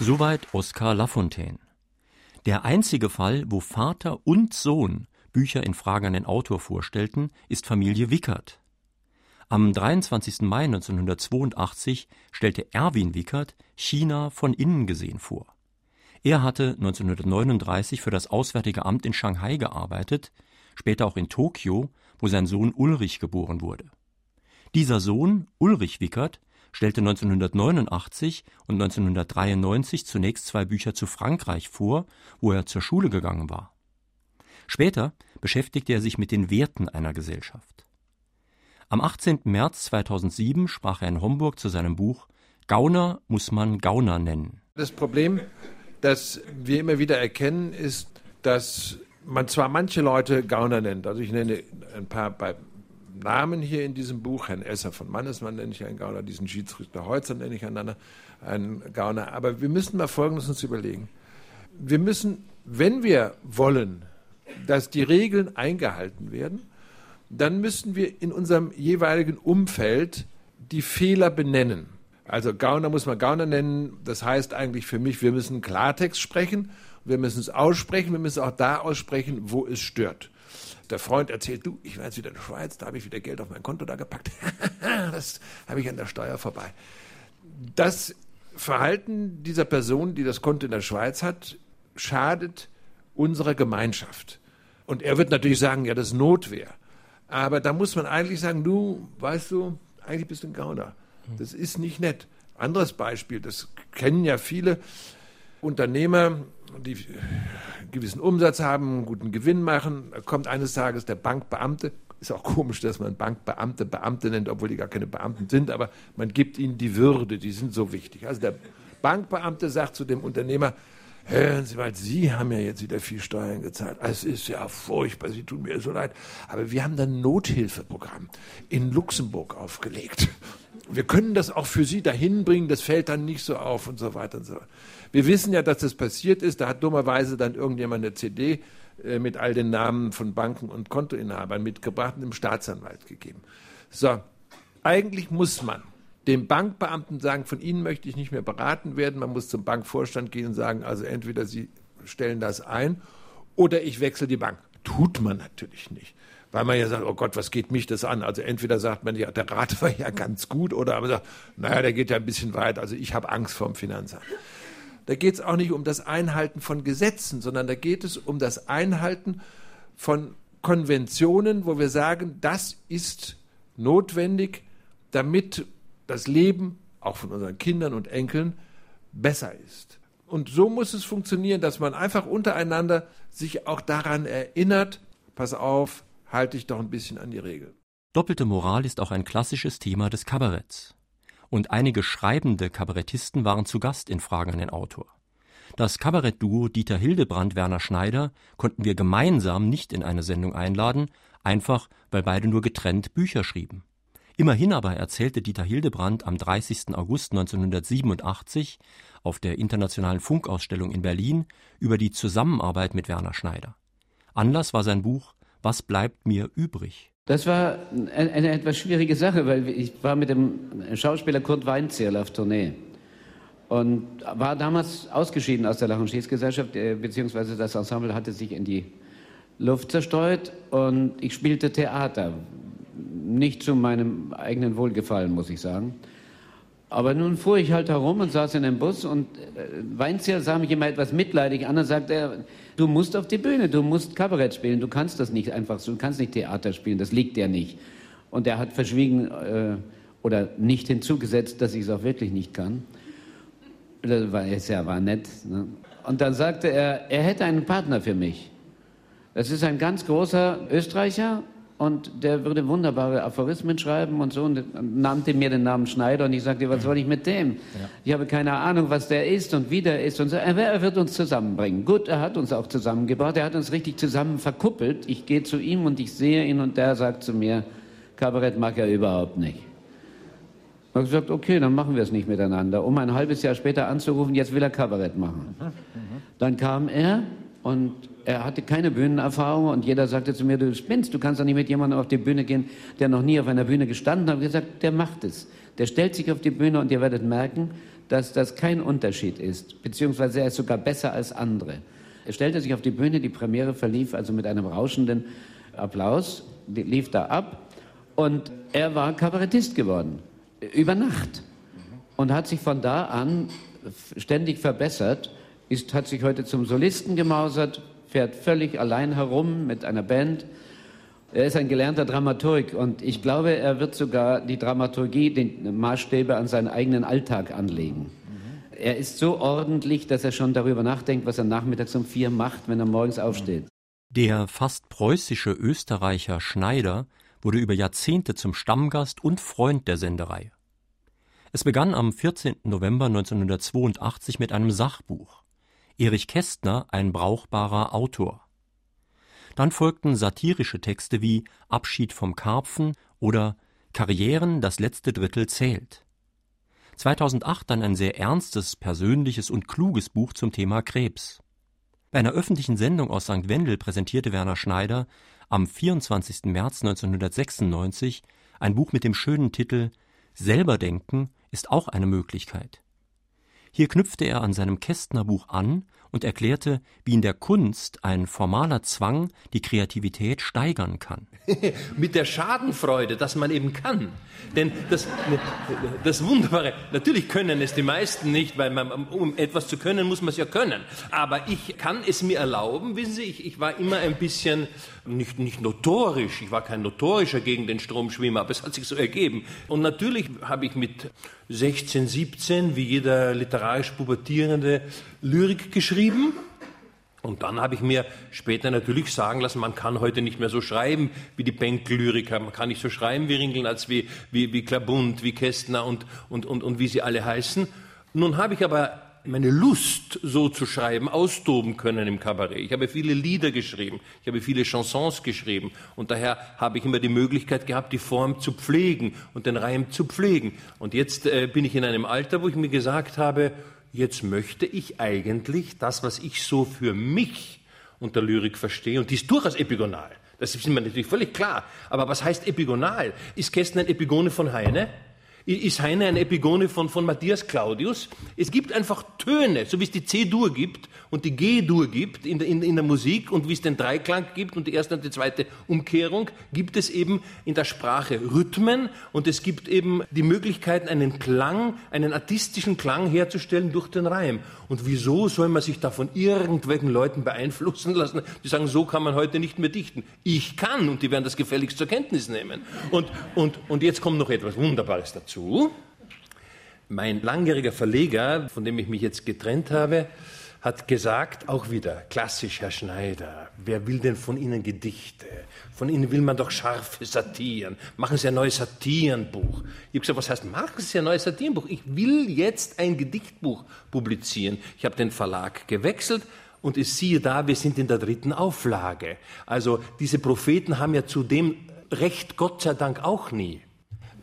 Soweit Oskar Lafontaine. Der einzige Fall, wo Vater und Sohn Bücher in Fragen an den Autor vorstellten, ist Familie Wickert. Am 23. Mai 1982 stellte Erwin Wickert China von innen gesehen vor. Er hatte 1939 für das Auswärtige Amt in Shanghai gearbeitet, später auch in Tokio, wo sein Sohn Ulrich geboren wurde. Dieser Sohn, Ulrich Wickert, stellte 1989 und 1993 zunächst zwei Bücher zu Frankreich vor, wo er zur Schule gegangen war. Später beschäftigte er sich mit den Werten einer Gesellschaft. Am 18. März 2007 sprach er in Homburg zu seinem Buch Gauner muss man Gauner nennen. Das Problem, das wir immer wieder erkennen, ist, dass man zwar manche Leute Gauner nennt, also ich nenne ein paar Namen hier in diesem Buch, Herrn Esser von Mannesmann nenne ich einen Gauner, diesen Schiedsrichter Heutzer nenne ich einander einen Gauner, aber wir müssen mal Folgendes uns überlegen. Wir müssen, wenn wir wollen, dass die Regeln eingehalten werden, dann müssen wir in unserem jeweiligen Umfeld die Fehler benennen. Also Gauner muss man Gauner nennen. Das heißt eigentlich für mich, wir müssen Klartext sprechen, wir müssen es aussprechen, wir müssen auch da aussprechen, wo es stört. Der Freund erzählt, du, ich war jetzt wieder in der Schweiz, da habe ich wieder Geld auf mein Konto da gepackt. das habe ich an der Steuer vorbei. Das Verhalten dieser Person, die das Konto in der Schweiz hat, schadet unserer Gemeinschaft. Und er wird natürlich sagen, ja, das ist Notwehr. Aber da muss man eigentlich sagen, du, weißt du, eigentlich bist du ein Gauner. Das ist nicht nett. Anderes Beispiel, das kennen ja viele Unternehmer, die gewissen Umsatz haben, guten Gewinn machen. Kommt eines Tages der Bankbeamte. Ist auch komisch, dass man Bankbeamte Beamte nennt, obwohl die gar keine Beamten sind, aber man gibt ihnen die Würde, die sind so wichtig. Also der Bankbeamte sagt zu dem Unternehmer, Hören Sie mal, Sie haben ja jetzt wieder viel Steuern gezahlt. Es ist ja furchtbar, Sie tun mir so leid. Aber wir haben ein Nothilfeprogramm in Luxemburg aufgelegt. Wir können das auch für Sie dahin bringen, das fällt dann nicht so auf und so weiter und so. Wir wissen ja, dass das passiert ist. Da hat dummerweise dann irgendjemand eine CD äh, mit all den Namen von Banken und Kontoinhabern mitgebracht und dem Staatsanwalt gegeben. So, eigentlich muss man dem Bankbeamten sagen, von Ihnen möchte ich nicht mehr beraten werden. Man muss zum Bankvorstand gehen und sagen, also entweder Sie stellen das ein oder ich wechsle die Bank. Tut man natürlich nicht. Weil man ja sagt, oh Gott, was geht mich das an? Also entweder sagt man, ja, der Rat war ja ganz gut, oder man sagt, naja, der geht ja ein bisschen weit, also ich habe Angst vor dem Finanzamt. Da geht es auch nicht um das Einhalten von Gesetzen, sondern da geht es um das Einhalten von Konventionen, wo wir sagen, das ist notwendig, damit das Leben, auch von unseren Kindern und Enkeln, besser ist. Und so muss es funktionieren, dass man einfach untereinander sich auch daran erinnert, pass auf, halte ich doch ein bisschen an die Regeln. Doppelte Moral ist auch ein klassisches Thema des Kabaretts. Und einige schreibende Kabarettisten waren zu Gast in Fragen an den Autor. Das Kabarettduo Dieter Hildebrand Werner Schneider konnten wir gemeinsam nicht in eine Sendung einladen, einfach weil beide nur getrennt Bücher schrieben. Immerhin aber erzählte Dieter Hildebrand am 30. August 1987 auf der Internationalen Funkausstellung in Berlin über die Zusammenarbeit mit Werner Schneider. Anlass war sein Buch Was bleibt mir übrig? Das war eine, eine etwas schwierige Sache, weil ich war mit dem Schauspieler Kurt Weinzierl auf Tournee und war damals ausgeschieden aus der Lach- und Schießgesellschaft, äh, beziehungsweise das Ensemble hatte sich in die Luft zerstreut und ich spielte Theater, nicht zu meinem eigenen Wohlgefallen, muss ich sagen. Aber nun fuhr ich halt herum und saß in einem Bus und äh, Weinzierl sah mich immer etwas mitleidig an und sagte, du musst auf die Bühne, du musst Kabarett spielen, du kannst das nicht einfach so, du kannst nicht Theater spielen, das liegt dir nicht. Und er hat verschwiegen äh, oder nicht hinzugesetzt, dass ich es auch wirklich nicht kann. Das war, ja, war nett. Ne? Und dann sagte er, er hätte einen Partner für mich. Das ist ein ganz großer Österreicher, und der würde wunderbare Aphorismen schreiben und so und nannte mir den Namen Schneider und ich sagte, was soll ich mit dem? Ja. Ich habe keine Ahnung, was der ist und wie der ist und so. Er wird uns zusammenbringen. Gut, er hat uns auch zusammengebracht, er hat uns richtig zusammen verkuppelt. Ich gehe zu ihm und ich sehe ihn und der sagt zu mir, Kabarett mag er überhaupt nicht. Ich habe gesagt, okay, dann machen wir es nicht miteinander. Um ein halbes Jahr später anzurufen, jetzt will er Kabarett machen. Mhm, mhm. Dann kam er und er hatte keine Bühnenerfahrung und jeder sagte zu mir, du spinnst, du kannst doch nicht mit jemandem auf die Bühne gehen, der noch nie auf einer Bühne gestanden hat. Ich habe gesagt, der macht es. Der stellt sich auf die Bühne und ihr werdet merken, dass das kein Unterschied ist, beziehungsweise er ist sogar besser als andere. Er stellte sich auf die Bühne, die Premiere verlief also mit einem rauschenden Applaus, lief da ab und er war Kabarettist geworden, über Nacht und hat sich von da an ständig verbessert, ist, hat sich heute zum Solisten gemausert, fährt völlig allein herum mit einer Band. Er ist ein gelernter Dramaturg und ich glaube, er wird sogar die Dramaturgie, die Maßstäbe an seinen eigenen Alltag anlegen. Er ist so ordentlich, dass er schon darüber nachdenkt, was er nachmittags um vier macht, wenn er morgens aufsteht. Der fast preußische Österreicher Schneider wurde über Jahrzehnte zum Stammgast und Freund der Senderei. Es begann am 14. November 1982 mit einem Sachbuch. Erich Kästner ein brauchbarer Autor. Dann folgten satirische Texte wie Abschied vom Karpfen oder Karrieren, das letzte Drittel zählt. 2008 dann ein sehr ernstes, persönliches und kluges Buch zum Thema Krebs. Bei einer öffentlichen Sendung aus St. Wendel präsentierte Werner Schneider am 24. März 1996 ein Buch mit dem schönen Titel Selber denken ist auch eine Möglichkeit. Hier knüpfte er an seinem Kästnerbuch an und erklärte, wie in der Kunst ein formaler Zwang die Kreativität steigern kann. Mit der Schadenfreude, dass man eben kann. Denn das, das Wunderbare, natürlich können es die meisten nicht, weil man, um etwas zu können, muss man es ja können. Aber ich kann es mir erlauben, wissen Sie, ich, ich war immer ein bisschen, nicht, nicht notorisch, ich war kein notorischer gegen den Stromschwimmer, aber es hat sich so ergeben. Und natürlich habe ich mit 16, 17, wie jeder literarisch pubertierende, Lyrik geschrieben. Und dann habe ich mir später natürlich sagen lassen, man kann heute nicht mehr so schreiben wie die Bänkel-Lyriker, man kann nicht so schreiben wie Ringeln, als wie, wie, wie Klabund, wie Kästner und, und, und, und wie sie alle heißen. Nun habe ich aber meine Lust, so zu schreiben, austoben können im Kabarett. Ich habe viele Lieder geschrieben, ich habe viele Chansons geschrieben und daher habe ich immer die Möglichkeit gehabt, die Form zu pflegen und den Reim zu pflegen. Und jetzt äh, bin ich in einem Alter, wo ich mir gesagt habe, jetzt möchte ich eigentlich das, was ich so für mich unter Lyrik verstehe, und die ist durchaus epigonal. Das ist mir natürlich völlig klar. Aber was heißt epigonal? Ist Kästner ein Epigone von Heine? Ist Heine eine Epigone von, von Matthias Claudius. Es gibt einfach Töne, so wie es die C-Dur gibt und die G-Dur gibt in der, in, in der Musik und wie es den Dreiklang gibt und die erste und die zweite Umkehrung, gibt es eben in der Sprache Rhythmen und es gibt eben die Möglichkeit, einen Klang, einen artistischen Klang herzustellen durch den Reim. Und wieso soll man sich da von irgendwelchen Leuten beeinflussen lassen, die sagen, so kann man heute nicht mehr dichten. Ich kann und die werden das gefälligst zur Kenntnis nehmen. Und, und, und jetzt kommt noch etwas Wunderbares dazu dazu. Mein langjähriger Verleger, von dem ich mich jetzt getrennt habe, hat gesagt, auch wieder, klassisch, Herr Schneider, wer will denn von Ihnen Gedichte? Von Ihnen will man doch scharfe Satiren. Machen Sie ein neues Satirenbuch. Ich habe gesagt, was heißt, machen Sie ein neues Satirenbuch? Ich will jetzt ein Gedichtbuch publizieren. Ich habe den Verlag gewechselt und es siehe da, wir sind in der dritten Auflage. Also diese Propheten haben ja zudem Recht Gott sei Dank auch nie.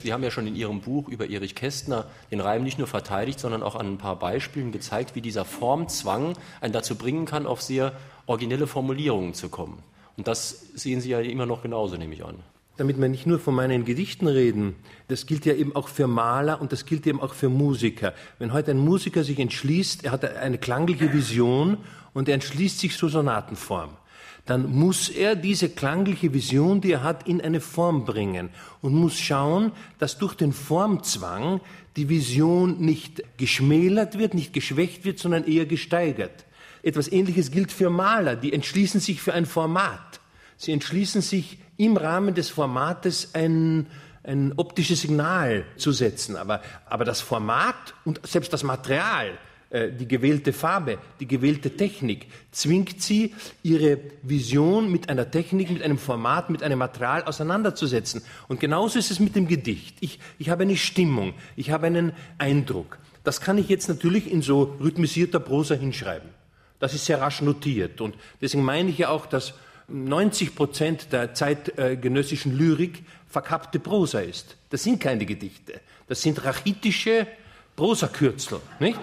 Sie haben ja schon in Ihrem Buch über Erich Kästner den Reim nicht nur verteidigt, sondern auch an ein paar Beispielen gezeigt, wie dieser Formzwang einen dazu bringen kann, auf sehr originelle Formulierungen zu kommen. Und das sehen Sie ja immer noch genauso, nehme ich an. Damit wir nicht nur von meinen Gedichten reden, das gilt ja eben auch für Maler und das gilt eben auch für Musiker. Wenn heute ein Musiker sich entschließt, er hat eine klangliche Vision und er entschließt sich zur Sonatenform dann muss er diese klangliche Vision, die er hat, in eine Form bringen und muss schauen, dass durch den Formzwang die Vision nicht geschmälert wird, nicht geschwächt wird, sondern eher gesteigert. Etwas Ähnliches gilt für Maler, die entschließen sich für ein Format. Sie entschließen sich im Rahmen des Formates ein, ein optisches Signal zu setzen. Aber, aber das Format und selbst das Material die gewählte Farbe, die gewählte Technik, zwingt sie, ihre Vision mit einer Technik, mit einem Format, mit einem Material auseinanderzusetzen. Und genauso ist es mit dem Gedicht. Ich, ich habe eine Stimmung, ich habe einen Eindruck. Das kann ich jetzt natürlich in so rhythmisierter Prosa hinschreiben. Das ist sehr rasch notiert. Und deswegen meine ich ja auch, dass 90 Prozent der zeitgenössischen Lyrik verkappte Prosa ist. Das sind keine Gedichte. Das sind rachitische Prosakürzel, nicht?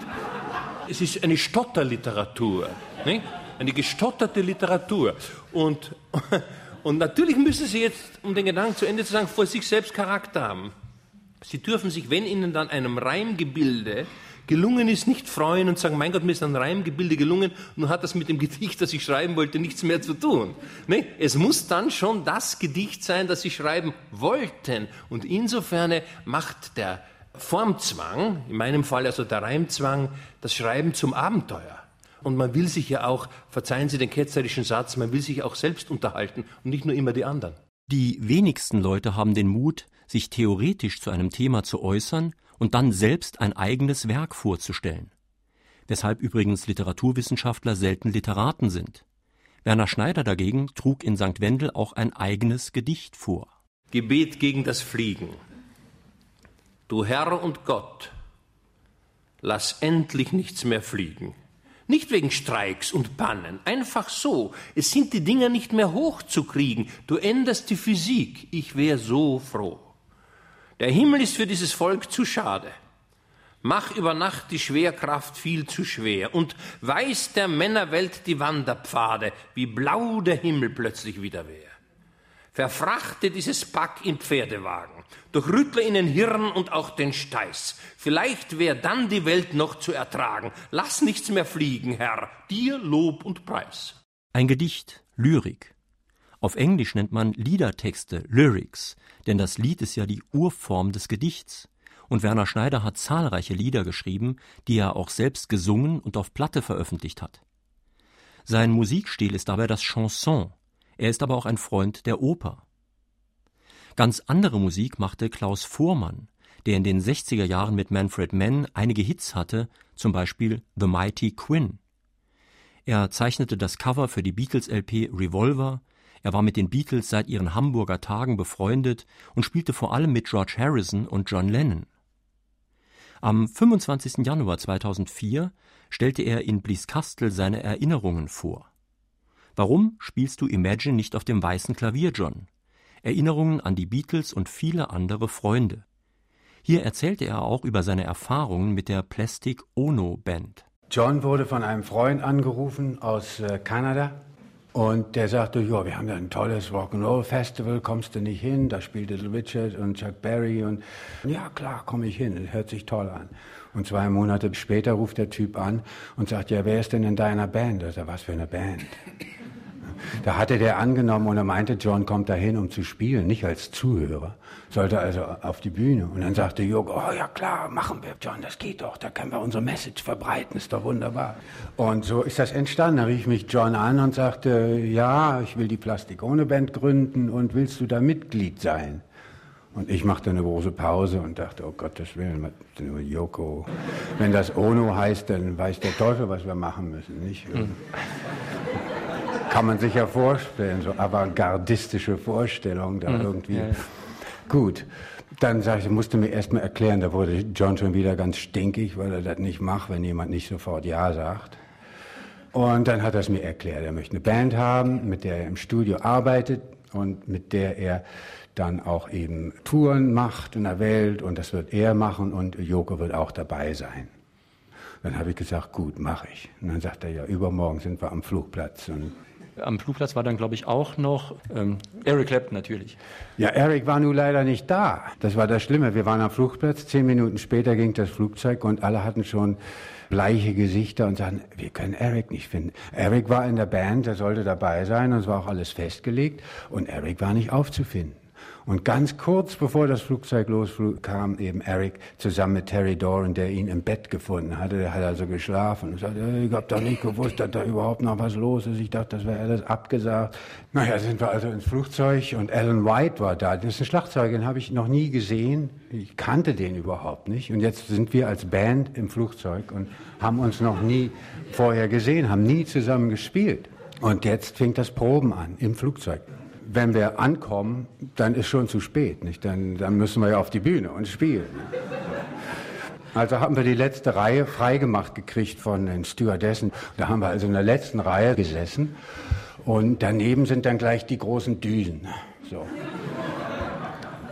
Es ist eine Stotterliteratur, nicht? Eine gestotterte Literatur. Und, und natürlich müssen Sie jetzt, um den Gedanken zu Ende zu sagen, vor sich selbst Charakter haben. Sie dürfen sich, wenn Ihnen dann einem Reimgebilde gelungen ist, nicht freuen und sagen, mein Gott, mir ist ein Reimgebilde gelungen, nun hat das mit dem Gedicht, das ich schreiben wollte, nichts mehr zu tun. Nee, es muss dann schon das Gedicht sein, das Sie schreiben wollten. Und insofern macht der Formzwang, in meinem Fall also der Reimzwang, das Schreiben zum Abenteuer. Und man will sich ja auch, verzeihen Sie den ketzerischen Satz, man will sich auch selbst unterhalten und nicht nur immer die anderen. Die wenigsten Leute haben den Mut, sich theoretisch zu einem Thema zu äußern und dann selbst ein eigenes Werk vorzustellen. Weshalb übrigens Literaturwissenschaftler selten Literaten sind. Werner Schneider dagegen trug in St. Wendel auch ein eigenes Gedicht vor. Gebet gegen das Fliegen. Du Herr und Gott, lass endlich nichts mehr fliegen. Nicht wegen Streiks und Bannen, einfach so. Es sind die Dinger nicht mehr hochzukriegen. Du änderst die Physik. Ich wär so froh. Der Himmel ist für dieses Volk zu schade. Mach über Nacht die Schwerkraft viel zu schwer und weiß der Männerwelt die Wanderpfade, wie blau der Himmel plötzlich wieder wär. Verfrachte dieses Pack in Pferdewagen, durchrüttle ihnen Hirn und auch den Steiß. Vielleicht wär dann die Welt noch zu ertragen. Lass nichts mehr fliegen, Herr, dir Lob und Preis. Ein Gedicht, Lyrik, auf Englisch nennt man Liedertexte Lyrics, denn das Lied ist ja die Urform des Gedichts. Und Werner Schneider hat zahlreiche Lieder geschrieben, die er auch selbst gesungen und auf Platte veröffentlicht hat. Sein Musikstil ist dabei das Chanson. Er ist aber auch ein Freund der Oper. Ganz andere Musik machte Klaus Vormann, der in den 60er Jahren mit Manfred Mann einige Hits hatte, zum Beispiel The Mighty Quinn. Er zeichnete das Cover für die Beatles LP Revolver, er war mit den Beatles seit ihren Hamburger Tagen befreundet und spielte vor allem mit George Harrison und John Lennon. Am 25. Januar 2004 stellte er in Blieskastel seine Erinnerungen vor. Warum spielst du Imagine nicht auf dem weißen Klavier, John? Erinnerungen an die Beatles und viele andere Freunde. Hier erzählte er auch über seine Erfahrungen mit der Plastic Ono Band. John wurde von einem Freund angerufen aus äh, Kanada und der sagte, ja, wir haben ja ein tolles Rock'n'Roll Festival, kommst du nicht hin? Da spielt Little Richard und Chuck Berry und ja, klar, komme ich hin, das hört sich toll an. Und zwei Monate später ruft der Typ an und sagt, ja, wer ist denn in deiner Band? Sagt, was für eine Band? Da hatte der angenommen und er meinte, John kommt dahin, um zu spielen, nicht als Zuhörer. Sollte also auf die Bühne. Und dann sagte Jörg, oh ja klar, machen wir, John, das geht doch, da können wir unsere Message verbreiten, ist doch wunderbar. Und so ist das entstanden. Da rief mich John an und sagte, ja, ich will die Plastik ohne Band gründen und willst du da Mitglied sein? Und ich machte eine große Pause und dachte, oh Gottes Willen, nur Joko. Wenn das Ono heißt, dann weiß der Teufel, was wir machen müssen, nicht? Mhm kann man sich ja vorstellen, so avantgardistische Vorstellungen da mhm. irgendwie. Ja, ja. Gut, dann sag ich, musste mir erstmal erklären, da wurde John schon wieder ganz stinkig, weil er das nicht macht, wenn jemand nicht sofort Ja sagt. Und dann hat er es mir erklärt, er möchte eine Band haben, mit der er im Studio arbeitet und mit der er dann auch eben Touren macht in der Welt und das wird er machen und Joko wird auch dabei sein. Dann habe ich gesagt, gut, mache ich. Und dann sagt er, ja, übermorgen sind wir am Flugplatz und am Flugplatz war dann, glaube ich, auch noch ähm, Eric Clapton natürlich. Ja, Eric war nun leider nicht da. Das war das Schlimme. Wir waren am Flugplatz, zehn Minuten später ging das Flugzeug und alle hatten schon bleiche Gesichter und sagten, wir können Eric nicht finden. Eric war in der Band, er sollte dabei sein und es war auch alles festgelegt und Eric war nicht aufzufinden. Und ganz kurz bevor das Flugzeug losflog, kam eben Eric zusammen mit Terry Doran, der ihn im Bett gefunden hatte. Der hat also geschlafen und sagte, ich habe doch nicht gewusst, dass da überhaupt noch was los ist. Ich dachte, das wäre alles abgesagt. Naja, sind wir also ins Flugzeug und Alan White war da. Das ist ein Schlagzeuger, den habe ich noch nie gesehen. Ich kannte den überhaupt nicht. Und jetzt sind wir als Band im Flugzeug und haben uns noch nie vorher gesehen, haben nie zusammen gespielt. Und jetzt fängt das Proben an im Flugzeug. Wenn wir ankommen, dann ist schon zu spät, nicht? Dann, dann müssen wir ja auf die Bühne und spielen. Also haben wir die letzte Reihe freigemacht gekriegt von den Stewardessen. Da haben wir also in der letzten Reihe gesessen und daneben sind dann gleich die großen Düsen. So.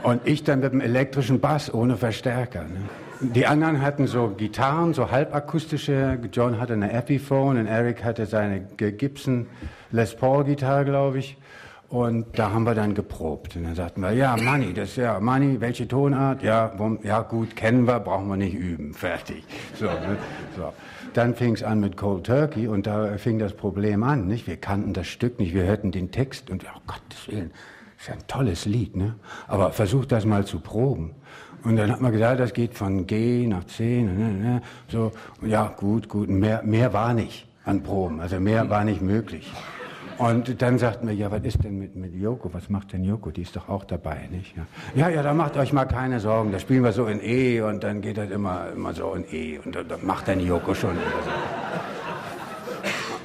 Und ich dann mit dem elektrischen Bass ohne Verstärker. Ne? Die anderen hatten so Gitarren, so halbakustische. John hatte eine Epiphone und Eric hatte seine Gibson Les Paul Gitarre, glaube ich. Und da haben wir dann geprobt. Und dann sagten wir, ja, Money, das ist ja Money, welche Tonart? Ja, bumm, ja gut, kennen wir, brauchen wir nicht üben. Fertig. So, ne? so. Dann fing es an mit Cold Turkey und da fing das Problem an. Nicht? Wir kannten das Stück nicht, wir hörten den Text und, oh Gottes Willen, ist ja ein tolles Lied, ne? Aber versuch das mal zu proben. Und dann hat man gesagt, das geht von G nach C, ne, ne, ne, so. Ja, gut, gut. Mehr, mehr war nicht an Proben. Also mehr war nicht möglich. Und dann sagten wir, ja, was ist denn mit, mit Joko? Was macht denn Joko? Die ist doch auch dabei, nicht? Ja, ja, ja da macht euch mal keine Sorgen. Da spielen wir so in E und dann geht das immer, immer so in E. Und dann macht dann Joko schon.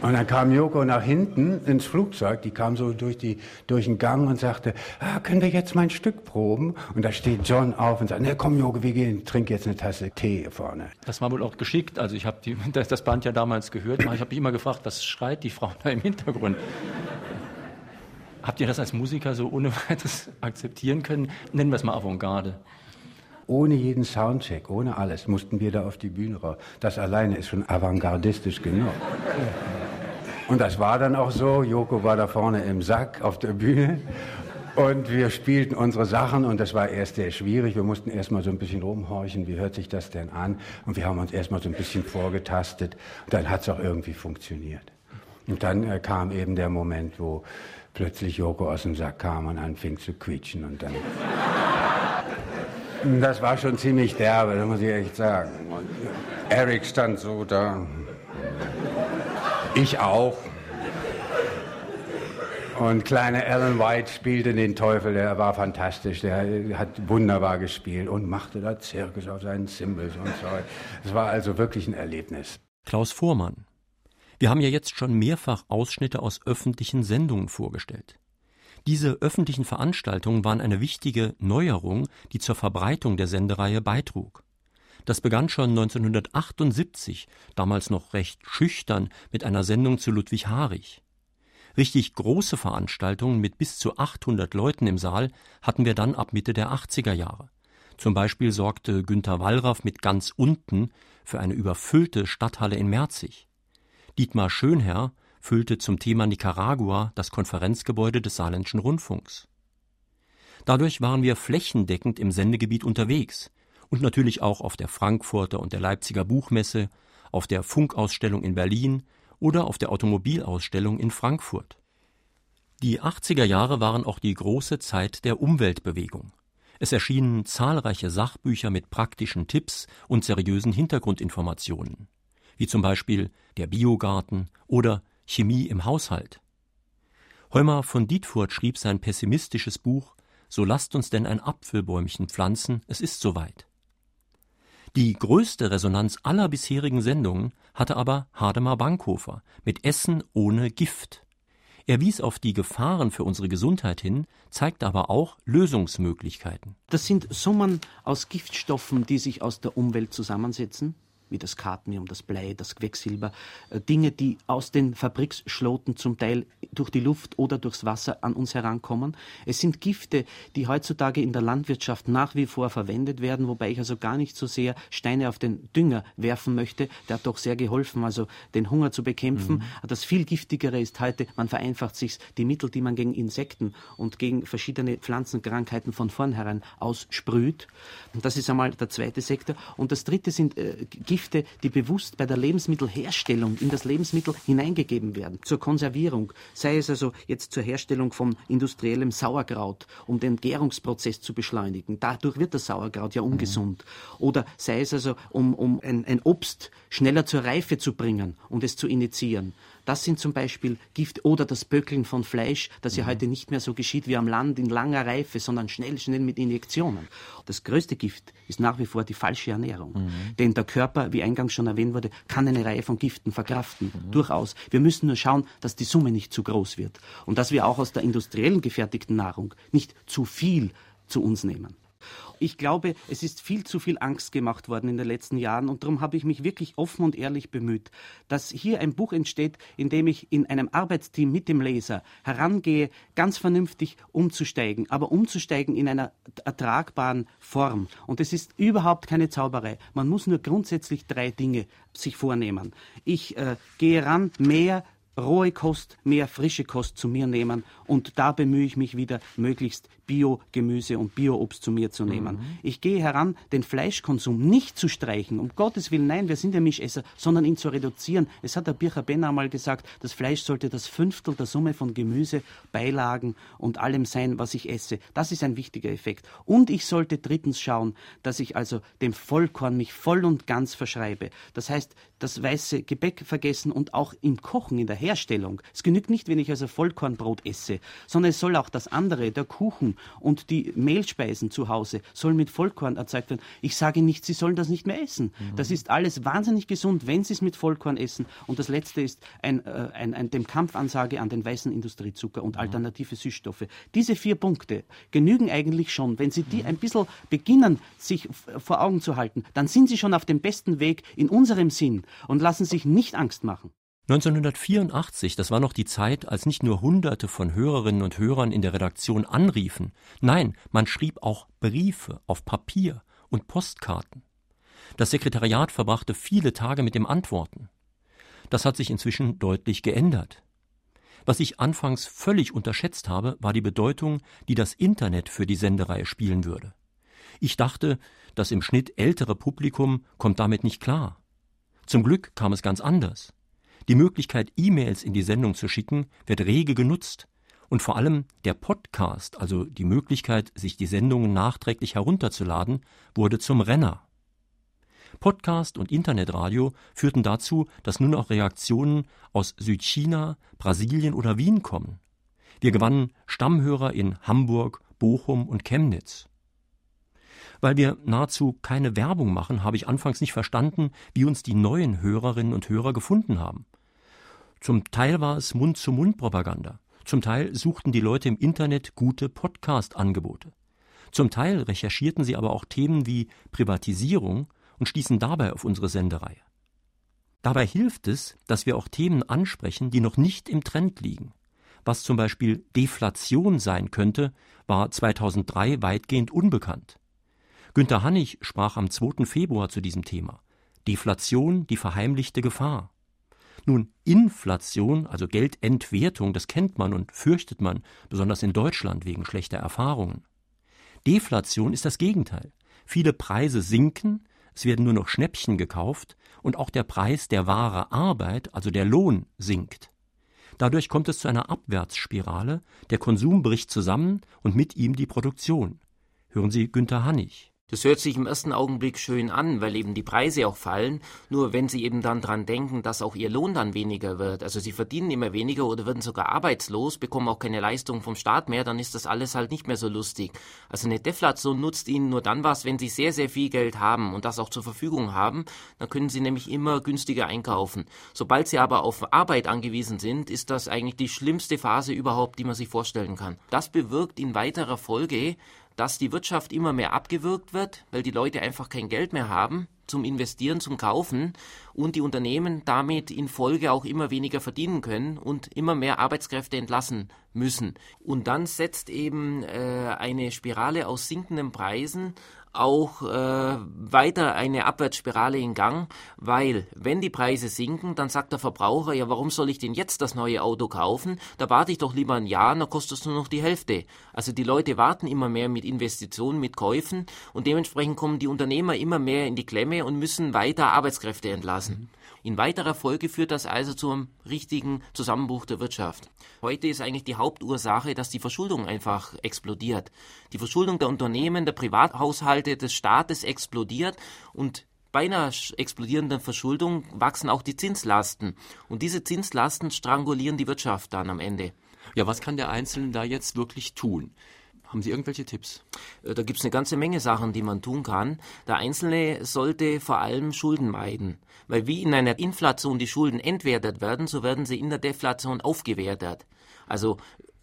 Und dann kam Joko nach hinten ins Flugzeug, die kam so durch, die, durch den Gang und sagte, ah, können wir jetzt mein Stück proben? Und da steht John auf und sagt, ne, komm Joko, wir gehen, trink jetzt eine Tasse Tee vorne. Das war wohl auch geschickt. Also ich habe das, das Band ja damals gehört. Ich habe mich immer gefragt, was schreit die Frau da im Hintergrund? Habt ihr das als Musiker so ohne weiteres akzeptieren können? Nennen wir es mal Avantgarde ohne jeden Soundcheck, ohne alles, mussten wir da auf die Bühne raus. Das alleine ist schon avantgardistisch genug. Und das war dann auch so. Joko war da vorne im Sack auf der Bühne. Und wir spielten unsere Sachen und das war erst sehr schwierig. Wir mussten erst mal so ein bisschen rumhorchen, wie hört sich das denn an? Und wir haben uns erst mal so ein bisschen vorgetastet. Und dann hat es auch irgendwie funktioniert. Und dann äh, kam eben der Moment, wo plötzlich Joko aus dem Sack kam und anfing zu quietschen und dann... Das war schon ziemlich derbe, das muss ich echt sagen. Und Eric stand so da. Ich auch. Und kleine Alan White spielte den Teufel, der war fantastisch, der hat wunderbar gespielt und machte da Zirkus auf seinen Cymbals und so. Es war also wirklich ein Erlebnis. Klaus Vormann. Wir haben ja jetzt schon mehrfach Ausschnitte aus öffentlichen Sendungen vorgestellt. Diese öffentlichen Veranstaltungen waren eine wichtige Neuerung, die zur Verbreitung der Sendereihe beitrug. Das begann schon 1978, damals noch recht schüchtern, mit einer Sendung zu Ludwig Harich. Richtig große Veranstaltungen mit bis zu 800 Leuten im Saal hatten wir dann ab Mitte der 80er Jahre. Zum Beispiel sorgte Günter Wallraff mit ganz unten für eine überfüllte Stadthalle in Merzig. Dietmar Schönherr füllte zum Thema Nicaragua das Konferenzgebäude des Saarländischen Rundfunks. Dadurch waren wir flächendeckend im Sendegebiet unterwegs, und natürlich auch auf der Frankfurter und der Leipziger Buchmesse, auf der Funkausstellung in Berlin oder auf der Automobilausstellung in Frankfurt. Die 80er Jahre waren auch die große Zeit der Umweltbewegung. Es erschienen zahlreiche Sachbücher mit praktischen Tipps und seriösen Hintergrundinformationen, wie zum Beispiel Der Biogarten oder Chemie im Haushalt. Heumer von Dietfurt schrieb sein pessimistisches Buch So lasst uns denn ein Apfelbäumchen pflanzen, es ist soweit. Die größte Resonanz aller bisherigen Sendungen hatte aber Hademar Bankhofer mit Essen ohne Gift. Er wies auf die Gefahren für unsere Gesundheit hin, zeigte aber auch Lösungsmöglichkeiten. Das sind Summen aus Giftstoffen, die sich aus der Umwelt zusammensetzen wie das Cadmium, das Blei, das Quecksilber, äh, Dinge, die aus den Fabriksschloten zum Teil durch die Luft oder durchs Wasser an uns herankommen. Es sind Gifte, die heutzutage in der Landwirtschaft nach wie vor verwendet werden, wobei ich also gar nicht so sehr Steine auf den Dünger werfen möchte. Der hat doch sehr geholfen, also den Hunger zu bekämpfen. Mhm. Das viel giftigere ist heute, man vereinfacht sich die Mittel, die man gegen Insekten und gegen verschiedene Pflanzenkrankheiten von vornherein aussprüht. Das ist einmal der zweite Sektor. Und das dritte sind äh, Gifte, Gifte, die bewusst bei der Lebensmittelherstellung in das Lebensmittel hineingegeben werden, zur Konservierung, sei es also jetzt zur Herstellung von industriellem Sauerkraut, um den Gärungsprozess zu beschleunigen. Dadurch wird das Sauerkraut ja ungesund. Oder sei es also, um, um ein, ein Obst schneller zur Reife zu bringen und es zu initiieren. Das sind zum Beispiel Gift oder das Böckeln von Fleisch, das ja heute nicht mehr so geschieht wie am Land in langer Reife, sondern schnell, schnell mit Injektionen. Das größte Gift ist nach wie vor die falsche Ernährung. Mhm. Denn der Körper, wie eingangs schon erwähnt wurde, kann eine Reihe von Giften verkraften. Durchaus. Wir müssen nur schauen, dass die Summe nicht zu groß wird. Und dass wir auch aus der industriellen gefertigten Nahrung nicht zu viel zu uns nehmen. Ich glaube, es ist viel zu viel Angst gemacht worden in den letzten Jahren und darum habe ich mich wirklich offen und ehrlich bemüht, dass hier ein Buch entsteht, in dem ich in einem Arbeitsteam mit dem Leser herangehe, ganz vernünftig umzusteigen, aber umzusteigen in einer ertragbaren Form. Und es ist überhaupt keine Zauberei. Man muss nur grundsätzlich drei Dinge sich vornehmen. Ich äh, gehe ran, mehr rohe Kost, mehr frische Kost zu mir nehmen und da bemühe ich mich wieder, möglichst Bio-Gemüse und Bio-Obst zu mir zu nehmen. Mhm. Ich gehe heran, den Fleischkonsum nicht zu streichen, um Gottes Willen, nein, wir sind ja Mischesser, sondern ihn zu reduzieren. Es hat der Bircher Benner einmal gesagt, das Fleisch sollte das Fünftel der Summe von Gemüse, Beilagen und allem sein, was ich esse. Das ist ein wichtiger Effekt. Und ich sollte drittens schauen, dass ich also dem Vollkorn mich voll und ganz verschreibe. Das heißt, das weiße Gebäck vergessen und auch im Kochen, in der Herstellung. Es genügt nicht, wenn ich also Vollkornbrot esse, sondern es soll auch das andere, der Kuchen und die Mehlspeisen zu Hause, sollen mit Vollkorn erzeugt werden. Ich sage nicht, Sie sollen das nicht mehr essen. Das ist alles wahnsinnig gesund, wenn Sie es mit Vollkorn essen. Und das Letzte ist ein, äh, ein, ein, dem Kampfansage an den weißen Industriezucker und alternative Süßstoffe. Diese vier Punkte genügen eigentlich schon. Wenn Sie die ein bisschen beginnen, sich vor Augen zu halten, dann sind Sie schon auf dem besten Weg in unserem Sinn und lassen sich nicht Angst machen. 1984, das war noch die Zeit, als nicht nur Hunderte von Hörerinnen und Hörern in der Redaktion anriefen, nein, man schrieb auch Briefe auf Papier und Postkarten. Das Sekretariat verbrachte viele Tage mit dem Antworten. Das hat sich inzwischen deutlich geändert. Was ich anfangs völlig unterschätzt habe, war die Bedeutung, die das Internet für die Sendereihe spielen würde. Ich dachte, das im Schnitt ältere Publikum kommt damit nicht klar. Zum Glück kam es ganz anders. Die Möglichkeit, E-Mails in die Sendung zu schicken, wird rege genutzt. Und vor allem der Podcast, also die Möglichkeit, sich die Sendungen nachträglich herunterzuladen, wurde zum Renner. Podcast und Internetradio führten dazu, dass nun auch Reaktionen aus Südchina, Brasilien oder Wien kommen. Wir gewannen Stammhörer in Hamburg, Bochum und Chemnitz. Weil wir nahezu keine Werbung machen, habe ich anfangs nicht verstanden, wie uns die neuen Hörerinnen und Hörer gefunden haben. Zum Teil war es Mund-zu-Mund-Propaganda. Zum Teil suchten die Leute im Internet gute Podcast-Angebote. Zum Teil recherchierten sie aber auch Themen wie Privatisierung und stießen dabei auf unsere Sendereihe. Dabei hilft es, dass wir auch Themen ansprechen, die noch nicht im Trend liegen. Was zum Beispiel Deflation sein könnte, war 2003 weitgehend unbekannt. Günter Hannig sprach am 2. Februar zu diesem Thema. Deflation, die verheimlichte Gefahr. Nun, Inflation, also Geldentwertung, das kennt man und fürchtet man, besonders in Deutschland wegen schlechter Erfahrungen. Deflation ist das Gegenteil. Viele Preise sinken, es werden nur noch Schnäppchen gekauft und auch der Preis der wahre Arbeit, also der Lohn, sinkt. Dadurch kommt es zu einer Abwärtsspirale, der Konsum bricht zusammen und mit ihm die Produktion. Hören Sie Günter Hannig. Das hört sich im ersten Augenblick schön an, weil eben die Preise auch fallen. Nur wenn Sie eben dann dran denken, dass auch Ihr Lohn dann weniger wird, also Sie verdienen immer weniger oder werden sogar arbeitslos, bekommen auch keine Leistung vom Staat mehr, dann ist das alles halt nicht mehr so lustig. Also eine Deflation nutzt Ihnen nur dann was, wenn Sie sehr, sehr viel Geld haben und das auch zur Verfügung haben. Dann können Sie nämlich immer günstiger einkaufen. Sobald Sie aber auf Arbeit angewiesen sind, ist das eigentlich die schlimmste Phase überhaupt, die man sich vorstellen kann. Das bewirkt in weiterer Folge, dass die Wirtschaft immer mehr abgewürgt wird, weil die Leute einfach kein Geld mehr haben zum Investieren, zum Kaufen und die Unternehmen damit in Folge auch immer weniger verdienen können und immer mehr Arbeitskräfte entlassen müssen. Und dann setzt eben äh, eine Spirale aus sinkenden Preisen auch äh, weiter eine Abwärtsspirale in Gang, weil wenn die Preise sinken, dann sagt der Verbraucher, ja, warum soll ich denn jetzt das neue Auto kaufen? Da warte ich doch lieber ein Jahr, dann kostet es nur noch die Hälfte. Also die Leute warten immer mehr mit Investitionen, mit Käufen und dementsprechend kommen die Unternehmer immer mehr in die Klemme und müssen weiter Arbeitskräfte entlassen. In weiterer Folge führt das also zum richtigen Zusammenbruch der Wirtschaft. Heute ist eigentlich die Hauptursache, dass die Verschuldung einfach explodiert. Die Verschuldung der Unternehmen, der Privathaushalte, des Staates explodiert und bei einer explodierenden Verschuldung wachsen auch die Zinslasten. Und diese Zinslasten strangulieren die Wirtschaft dann am Ende. Ja, was kann der Einzelne da jetzt wirklich tun? Haben Sie irgendwelche Tipps? Äh, da gibt es eine ganze Menge Sachen, die man tun kann. Der Einzelne sollte vor allem Schulden meiden. Weil wie in einer Inflation die Schulden entwertet werden, so werden sie in der Deflation aufgewertet. Also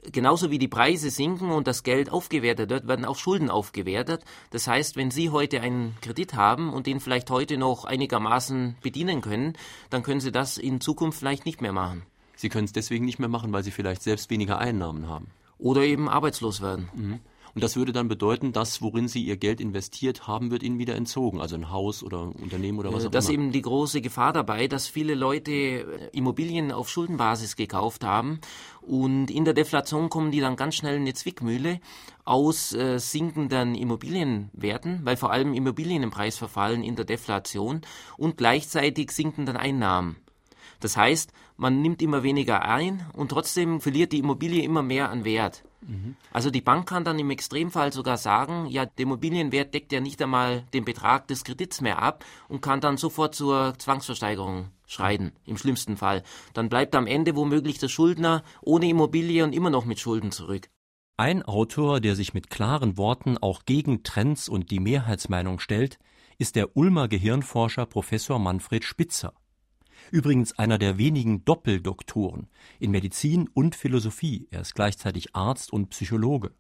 genauso wie die Preise sinken und das Geld aufgewertet wird, werden auch Schulden aufgewertet. Das heißt, wenn Sie heute einen Kredit haben und den vielleicht heute noch einigermaßen bedienen können, dann können Sie das in Zukunft vielleicht nicht mehr machen. Sie können es deswegen nicht mehr machen, weil Sie vielleicht selbst weniger Einnahmen haben oder eben arbeitslos werden. Mhm. Und das würde dann bedeuten, dass worin Sie Ihr Geld investiert haben, wird Ihnen wieder entzogen, also ein Haus oder ein Unternehmen oder was auch das immer. Das ist eben die große Gefahr dabei, dass viele Leute äh, Immobilien auf Schuldenbasis gekauft haben und in der Deflation kommen die dann ganz schnell in eine Zwickmühle aus äh, sinkenden Immobilienwerten, weil vor allem Immobilien im Preis verfallen in der Deflation und gleichzeitig sinkenden Einnahmen. Das heißt, man nimmt immer weniger ein und trotzdem verliert die Immobilie immer mehr an Wert. Mhm. Also die Bank kann dann im Extremfall sogar sagen, ja, der Immobilienwert deckt ja nicht einmal den Betrag des Kredits mehr ab und kann dann sofort zur Zwangsversteigerung schreiten, im schlimmsten Fall. Dann bleibt am Ende womöglich der Schuldner ohne Immobilie und immer noch mit Schulden zurück. Ein Autor, der sich mit klaren Worten auch gegen Trends und die Mehrheitsmeinung stellt, ist der Ulmer Gehirnforscher Professor Manfred Spitzer. Übrigens einer der wenigen Doppeldoktoren in Medizin und Philosophie. Er ist gleichzeitig Arzt und Psychologe.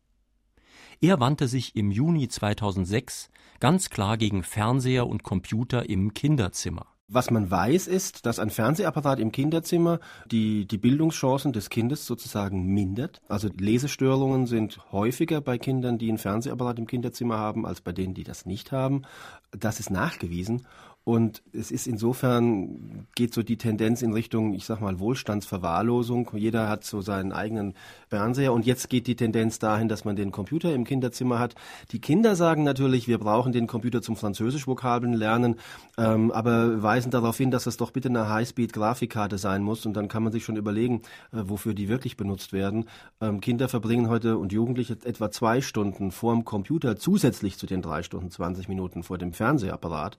Er wandte sich im Juni 2006 ganz klar gegen Fernseher und Computer im Kinderzimmer. Was man weiß, ist, dass ein Fernsehapparat im Kinderzimmer die, die Bildungschancen des Kindes sozusagen mindert. Also Lesestörungen sind häufiger bei Kindern, die ein Fernsehapparat im Kinderzimmer haben, als bei denen, die das nicht haben. Das ist nachgewiesen. Und es ist insofern, geht so die Tendenz in Richtung, ich sag mal, Wohlstandsverwahrlosung. Jeder hat so seinen eigenen Fernseher und jetzt geht die Tendenz dahin, dass man den Computer im Kinderzimmer hat. Die Kinder sagen natürlich, wir brauchen den Computer zum Französisch-Vokabeln lernen, ähm, aber weisen darauf hin, dass das doch bitte eine Highspeed-Grafikkarte sein muss und dann kann man sich schon überlegen, äh, wofür die wirklich benutzt werden. Ähm, Kinder verbringen heute und Jugendliche etwa zwei Stunden vor dem Computer zusätzlich zu den drei Stunden 20 Minuten vor dem Fernsehapparat.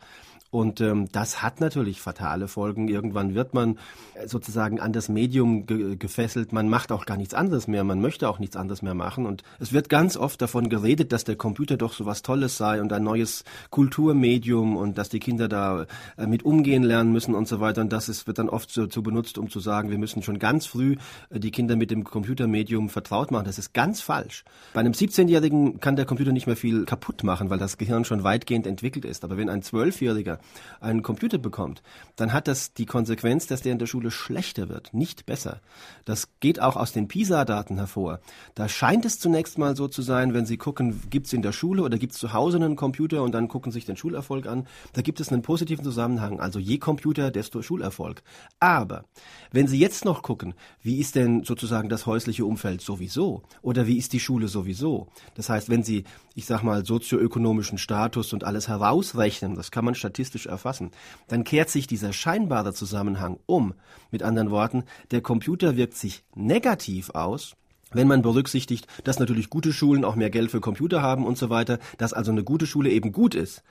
Und ähm, das hat natürlich fatale Folgen. Irgendwann wird man äh, sozusagen an das Medium ge gefesselt. Man macht auch gar nichts anderes mehr. Man möchte auch nichts anderes mehr machen. Und es wird ganz oft davon geredet, dass der Computer doch so was Tolles sei und ein neues Kulturmedium und dass die Kinder da äh, mit umgehen lernen müssen und so weiter. Und das ist, wird dann oft so, so benutzt, um zu sagen, wir müssen schon ganz früh äh, die Kinder mit dem Computermedium vertraut machen. Das ist ganz falsch. Bei einem 17-Jährigen kann der Computer nicht mehr viel kaputt machen, weil das Gehirn schon weitgehend entwickelt ist. Aber wenn ein Zwölfjähriger einen Computer bekommt, dann hat das die Konsequenz, dass der in der Schule schlechter wird, nicht besser. Das geht auch aus den PISA-Daten hervor. Da scheint es zunächst mal so zu sein, wenn Sie gucken, gibt es in der Schule oder gibt es zu Hause einen Computer und dann gucken sich den Schulerfolg an, da gibt es einen positiven Zusammenhang. Also je Computer, desto Schulerfolg. Aber wenn Sie jetzt noch gucken, wie ist denn sozusagen das häusliche Umfeld sowieso oder wie ist die Schule sowieso? Das heißt, wenn Sie, ich sag mal, sozioökonomischen Status und alles herausrechnen, das kann man statistisch erfassen, dann kehrt sich dieser scheinbare Zusammenhang um. Mit anderen Worten, der Computer wirkt sich negativ aus, wenn man berücksichtigt, dass natürlich gute Schulen auch mehr Geld für Computer haben und so weiter, dass also eine gute Schule eben gut ist.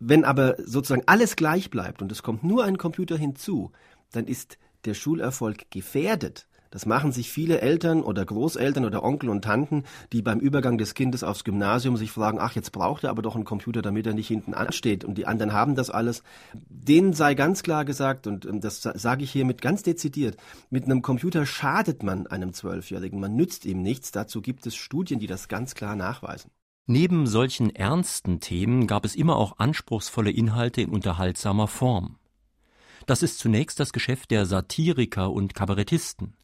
Wenn aber sozusagen alles gleich bleibt und es kommt nur ein Computer hinzu, dann ist der Schulerfolg gefährdet. Das machen sich viele Eltern oder Großeltern oder Onkel und Tanten, die beim Übergang des Kindes aufs Gymnasium sich fragen, ach, jetzt braucht er aber doch einen Computer, damit er nicht hinten ansteht und die anderen haben das alles. Denen sei ganz klar gesagt, und ähm, das sage ich hiermit ganz dezidiert, mit einem Computer schadet man einem Zwölfjährigen, man nützt ihm nichts. Dazu gibt es Studien, die das ganz klar nachweisen. Neben solchen ernsten Themen gab es immer auch anspruchsvolle Inhalte in unterhaltsamer Form. Das ist zunächst das Geschäft der Satiriker und Kabarettisten.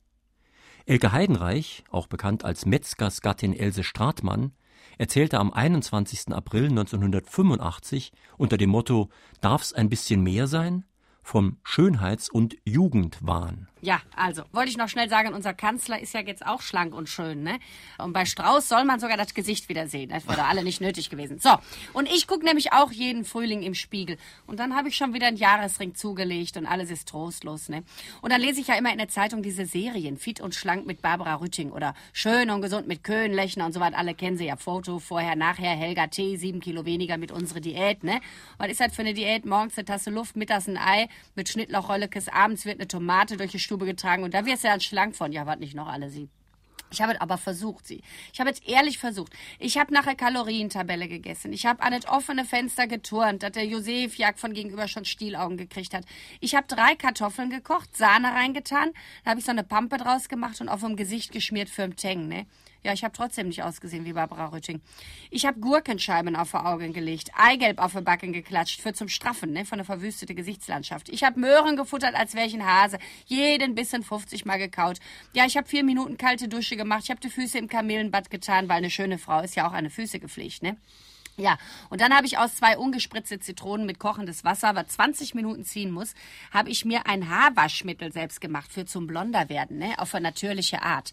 Elke Heidenreich, auch bekannt als Metzgers Gattin Else Stratmann, erzählte am 21. April 1985 unter dem Motto Darf's ein bisschen mehr sein? vom Schönheits- und Jugendwahn. Ja, also, wollte ich noch schnell sagen, unser Kanzler ist ja jetzt auch schlank und schön, ne? Und bei Strauß soll man sogar das Gesicht wieder sehen. Das wäre alle nicht nötig gewesen. So, und ich gucke nämlich auch jeden Frühling im Spiegel. Und dann habe ich schon wieder einen Jahresring zugelegt und alles ist trostlos, ne? Und dann lese ich ja immer in der Zeitung diese Serien, Fit und Schlank mit Barbara Rütting oder Schön und Gesund mit Köhn, Lechner und so weiter. Alle kennen sie ja. Foto, vorher, nachher, Helga T., sieben Kilo weniger mit unserer Diät, ne? Was ist das für eine Diät? Morgens eine Tasse Luft, mittags ein Ei mit Schnittlauchröllekes, abends wird eine Tomate durch die Stube getragen und da wirst du dann schlank von. Ja, was nicht noch alle sie. Ich habe aber versucht, sie. Ich habe jetzt ehrlich versucht. Ich habe nachher Kalorientabelle gegessen. Ich habe an das offene Fenster geturnt, dass der Josef Jag von gegenüber schon Stielaugen gekriegt hat. Ich habe drei Kartoffeln gekocht, Sahne reingetan, da habe ich so eine Pampe draus gemacht und auf dem Gesicht geschmiert für den Teng, ne? Ja, ich habe trotzdem nicht ausgesehen wie Barbara Rütting. Ich habe Gurkenscheiben auf die Augen gelegt, Eigelb auf die Backen geklatscht für zum Straffen, ne, von der verwüstete Gesichtslandschaft. Ich habe Möhren gefuttert, als wäre ich ein Hase, jeden Bissen 50 Mal gekaut. Ja, ich habe vier Minuten kalte Dusche gemacht, ich habe die Füße im Kamelenbad getan, weil eine schöne Frau ist ja auch eine Füße gepflegt, ne? Ja, und dann habe ich aus zwei ungespritzte Zitronen mit kochendes Wasser, was 20 Minuten ziehen muss, habe ich mir ein Haarwaschmittel selbst gemacht für zum blonder werden, ne, auf eine natürliche Art.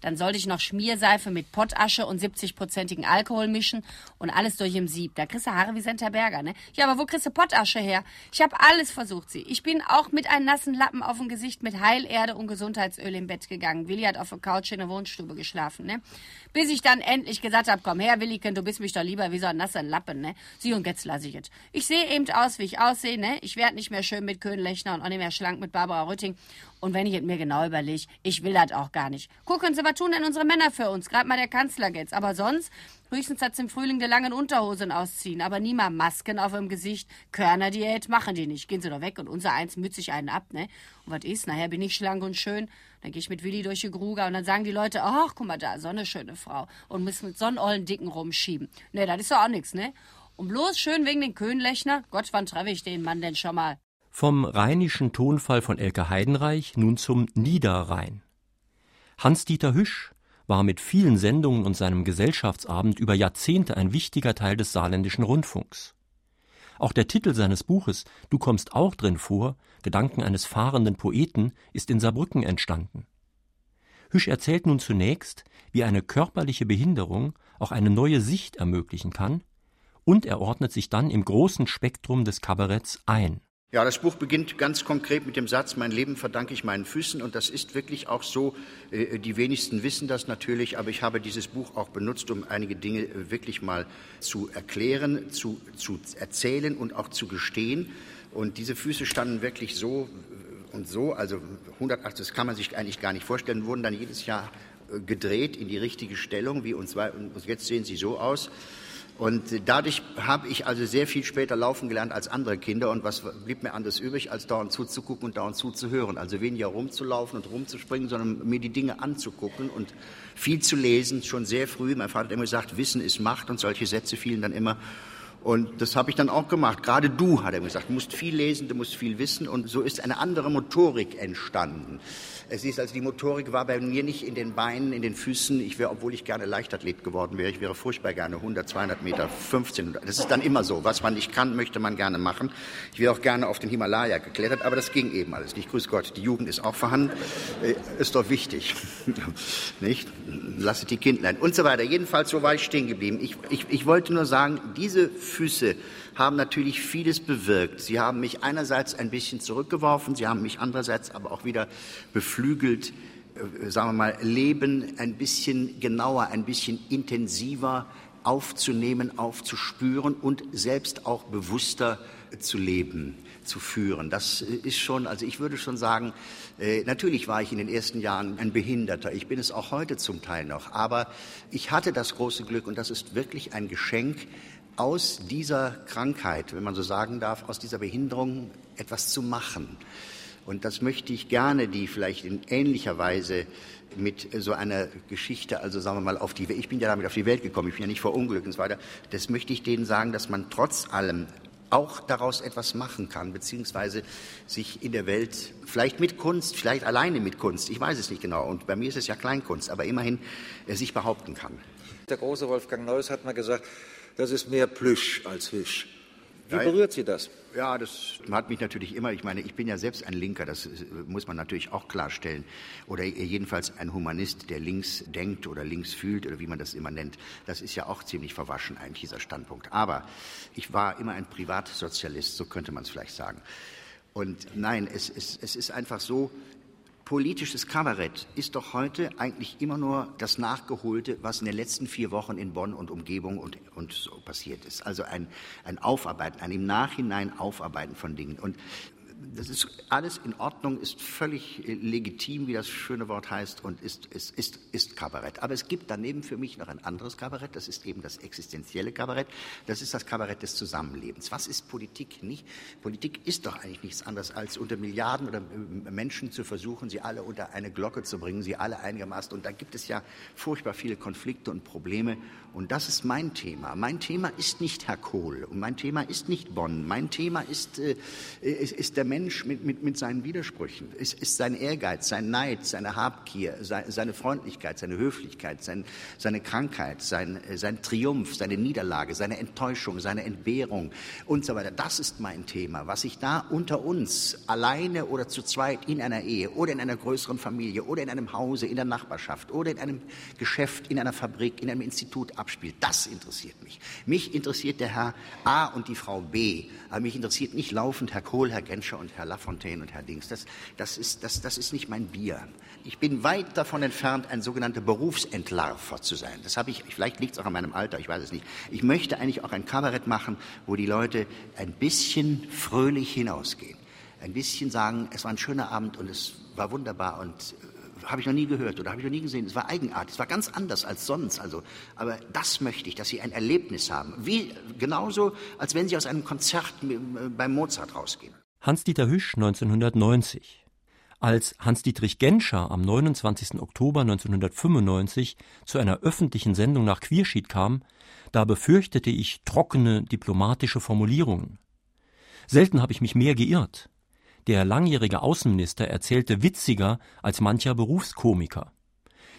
Dann sollte ich noch Schmierseife mit Pottasche und 70-prozentigen Alkohol mischen und alles durch im Sieb. Da kriegst du Haare wie Senta Berger, ne? Ja, aber wo kriegst du Pottasche her? Ich habe alles versucht, sie. Ich bin auch mit einem nassen Lappen auf dem Gesicht mit Heilerde und Gesundheitsöl im Bett gegangen. Willi hat auf der Couch in der Wohnstube geschlafen, ne? Bis ich dann endlich gesagt habe, komm her, Willi, du bist mich doch lieber wie so ein nasser Lappen, ne? Sie und jetzt lasse ich es. Ich sehe eben aus, wie ich aussehe, ne? Ich werde nicht mehr schön mit Köhnlechner und auch nicht mehr schlank mit Barbara Rütting. Und wenn ich es mir genau überlege, ich will das auch gar nicht. Gucken Sie, was tun denn unsere Männer für uns? Gerade mal der Kanzler jetzt. Aber sonst, höchstens hat's im Frühling die langen Unterhosen ausziehen. Aber nie mal Masken auf dem Gesicht. Körnerdiät machen die nicht. Gehen Sie doch weg und unser eins mütze ich einen ab, ne? Und was ist? Nachher bin ich schlank und schön. Dann gehe ich mit Willi durch die Gruger und dann sagen die Leute, ach, guck mal da, so eine schöne Frau. Und müssen mit so einen ollen Dicken rumschieben. Ne, das ist doch auch nix, ne? Und bloß schön wegen den Köhnlechner? Gott, wann treffe ich den Mann denn schon mal? Vom rheinischen Tonfall von Elke Heidenreich nun zum Niederrhein. Hans-Dieter Hüsch war mit vielen Sendungen und seinem Gesellschaftsabend über Jahrzehnte ein wichtiger Teil des saarländischen Rundfunks. Auch der Titel seines Buches Du kommst auch drin vor, Gedanken eines fahrenden Poeten, ist in Saarbrücken entstanden. Hüsch erzählt nun zunächst, wie eine körperliche Behinderung auch eine neue Sicht ermöglichen kann, und er ordnet sich dann im großen Spektrum des Kabaretts ein. Ja, das Buch beginnt ganz konkret mit dem Satz, mein Leben verdanke ich meinen Füßen. Und das ist wirklich auch so. Äh, die wenigsten wissen das natürlich, aber ich habe dieses Buch auch benutzt, um einige Dinge äh, wirklich mal zu erklären, zu, zu erzählen und auch zu gestehen. Und diese Füße standen wirklich so äh, und so, also 180, das kann man sich eigentlich gar nicht vorstellen, wurden dann jedes Jahr gedreht in die richtige Stellung, wie zwar, und jetzt sehen sie so aus. Und dadurch habe ich also sehr viel später laufen gelernt als andere Kinder. Und was blieb mir anders übrig, als dauernd zuzugucken und dauernd zuzuhören? Also weniger rumzulaufen und rumzuspringen, sondern mir die Dinge anzugucken und viel zu lesen, schon sehr früh. Mein Vater hat immer gesagt, Wissen ist Macht und solche Sätze fielen dann immer. Und das habe ich dann auch gemacht. Gerade du, hat er gesagt, musst viel lesen, du musst viel wissen. Und so ist eine andere Motorik entstanden. Es ist also die Motorik war bei mir nicht in den Beinen, in den Füßen. Ich wäre, obwohl ich gerne Leichtathlet geworden wäre, ich wäre furchtbar gerne 100, 200 Meter, 15. Das ist dann immer so. Was man nicht kann, möchte man gerne machen. Ich wäre auch gerne auf den Himalaya geklettert, aber das ging eben alles nicht. Grüß Gott, die Jugend ist auch vorhanden. Äh, ist doch wichtig. nicht? Lasset die Kindlein und so weiter. Jedenfalls, so war ich stehen geblieben. Ich, ich, ich wollte nur sagen, diese Füße haben natürlich vieles bewirkt. Sie haben mich einerseits ein bisschen zurückgeworfen, sie haben mich andererseits aber auch wieder beflügelt, äh, sagen wir mal, Leben ein bisschen genauer, ein bisschen intensiver aufzunehmen, aufzuspüren und selbst auch bewusster zu leben, zu führen. Das äh, ist schon, also ich würde schon sagen, äh, natürlich war ich in den ersten Jahren ein Behinderter. Ich bin es auch heute zum Teil noch. Aber ich hatte das große Glück, und das ist wirklich ein Geschenk, aus dieser Krankheit, wenn man so sagen darf, aus dieser Behinderung etwas zu machen. Und das möchte ich gerne, die vielleicht in ähnlicher Weise mit so einer Geschichte, also sagen wir mal, auf die, ich bin ja damit auf die Welt gekommen, ich bin ja nicht vor Unglück und so weiter, das möchte ich denen sagen, dass man trotz allem auch daraus etwas machen kann, beziehungsweise sich in der Welt vielleicht mit Kunst, vielleicht alleine mit Kunst, ich weiß es nicht genau, und bei mir ist es ja Kleinkunst, aber immerhin äh, sich behaupten kann. Der große Wolfgang Neuss hat mal gesagt, das ist mehr Plüsch als Fisch. Wie berührt Sie das? Ja, das hat mich natürlich immer, ich meine, ich bin ja selbst ein Linker, das muss man natürlich auch klarstellen. Oder jedenfalls ein Humanist, der links denkt oder links fühlt oder wie man das immer nennt. Das ist ja auch ziemlich verwaschen, eigentlich dieser Standpunkt. Aber ich war immer ein Privatsozialist, so könnte man es vielleicht sagen. Und nein, es, es, es ist einfach so, politisches Kabarett ist doch heute eigentlich immer nur das Nachgeholte, was in den letzten vier Wochen in Bonn und Umgebung und, und so passiert ist. Also ein, ein Aufarbeiten, ein im Nachhinein Aufarbeiten von Dingen. Und das ist alles in Ordnung, ist völlig äh, legitim, wie das schöne Wort heißt, und ist, ist, ist, ist Kabarett. Aber es gibt daneben für mich noch ein anderes Kabarett, das ist eben das existenzielle Kabarett, das ist das Kabarett des Zusammenlebens. Was ist Politik nicht? Politik ist doch eigentlich nichts anderes, als unter Milliarden oder äh, Menschen zu versuchen, sie alle unter eine Glocke zu bringen, sie alle einigermaßen. Und da gibt es ja furchtbar viele Konflikte und Probleme. Und das ist mein Thema. Mein Thema ist nicht Herr Kohl und mein Thema ist nicht Bonn. Mein Thema ist, äh, ist, ist der Mensch mit, mit, mit seinen Widersprüchen. Es ist sein Ehrgeiz, sein Neid, seine Habgier, seine, Freundlichkeit, seine Höflichkeit, sein, seine Krankheit, sein, sein Triumph, seine Niederlage, seine Enttäuschung, seine Entbehrung und so weiter. Das ist mein Thema. Was sich da unter uns alleine oder zu zweit in einer Ehe oder in einer größeren Familie oder in einem Hause, in der Nachbarschaft oder in einem Geschäft, in einer Fabrik, in einem Institut abspielt, das interessiert mich. Mich interessiert der Herr A und die Frau B, aber mich interessiert nicht laufend Herr Kohl, Herr Genscher und Herr Lafontaine und Herr Dings. Das, das, ist, das, das ist nicht mein Bier. Ich bin weit davon entfernt, ein sogenannter Berufsentlarver zu sein. Das habe ich, vielleicht liegt es auch an meinem Alter, ich weiß es nicht. Ich möchte eigentlich auch ein Kabarett machen, wo die Leute ein bisschen fröhlich hinausgehen. Ein bisschen sagen, es war ein schöner Abend und es war wunderbar und äh, habe ich noch nie gehört oder habe ich noch nie gesehen. Es war eigenartig, es war ganz anders als sonst. Also, aber das möchte ich, dass Sie ein Erlebnis haben. Wie, genauso, als wenn Sie aus einem Konzert äh, beim Mozart rausgehen. Hans-Dieter Hüsch 1990. Als Hans-Dietrich Genscher am 29. Oktober 1995 zu einer öffentlichen Sendung nach Quierschied kam, da befürchtete ich trockene diplomatische Formulierungen. Selten habe ich mich mehr geirrt. Der langjährige Außenminister erzählte witziger als mancher Berufskomiker.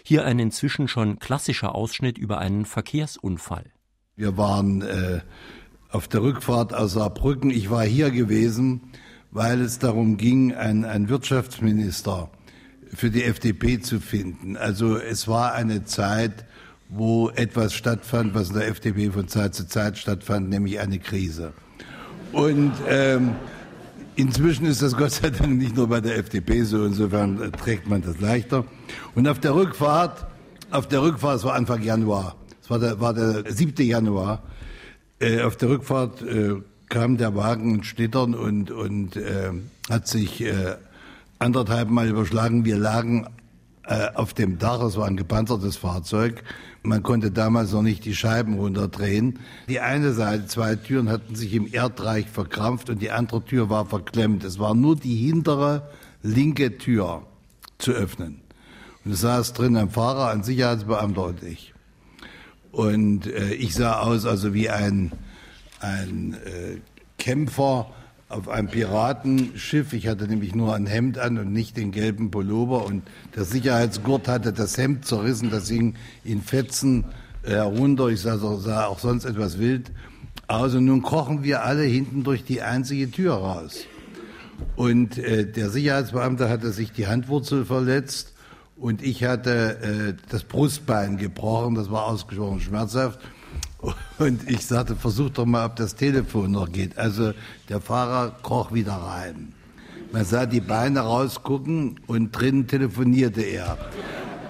Hier ein inzwischen schon klassischer Ausschnitt über einen Verkehrsunfall. Wir waren äh, auf der Rückfahrt aus Saarbrücken. Ich war hier gewesen, weil es darum ging, einen, Wirtschaftsminister für die FDP zu finden. Also es war eine Zeit, wo etwas stattfand, was in der FDP von Zeit zu Zeit stattfand, nämlich eine Krise. Und ähm, inzwischen ist das Gott sei Dank nicht nur bei der FDP so, insofern trägt man das leichter. Und auf der Rückfahrt, auf der Rückfahrt, es war Anfang Januar, es war der, war der 7. Januar, äh, auf der Rückfahrt äh, kam der Wagen ins Schnittern und, und äh, hat sich äh, anderthalb Mal überschlagen. Wir lagen äh, auf dem Dach, es war ein gepanzertes Fahrzeug. Man konnte damals noch nicht die Scheiben runterdrehen. Die eine Seite, zwei Türen hatten sich im Erdreich verkrampft und die andere Tür war verklemmt. Es war nur die hintere linke Tür zu öffnen. Und es saß drin ein Fahrer, ein Sicherheitsbeamter und ich. Und äh, ich sah aus also wie ein, ein äh, Kämpfer auf einem Piratenschiff. Ich hatte nämlich nur ein Hemd an und nicht den gelben Pullover. Und der Sicherheitsgurt hatte das Hemd zerrissen, das hing in Fetzen äh, herunter. Ich sah, sah auch sonst etwas wild aus. Und nun krochen wir alle hinten durch die einzige Tür raus. Und äh, der Sicherheitsbeamte hatte sich die Handwurzel verletzt und ich hatte äh, das Brustbein gebrochen. Das war ausgesprochen schmerzhaft. Und ich sagte, versuch doch mal, ob das Telefon noch geht. Also der Fahrer kroch wieder rein. Man sah die Beine rausgucken und drinnen telefonierte er.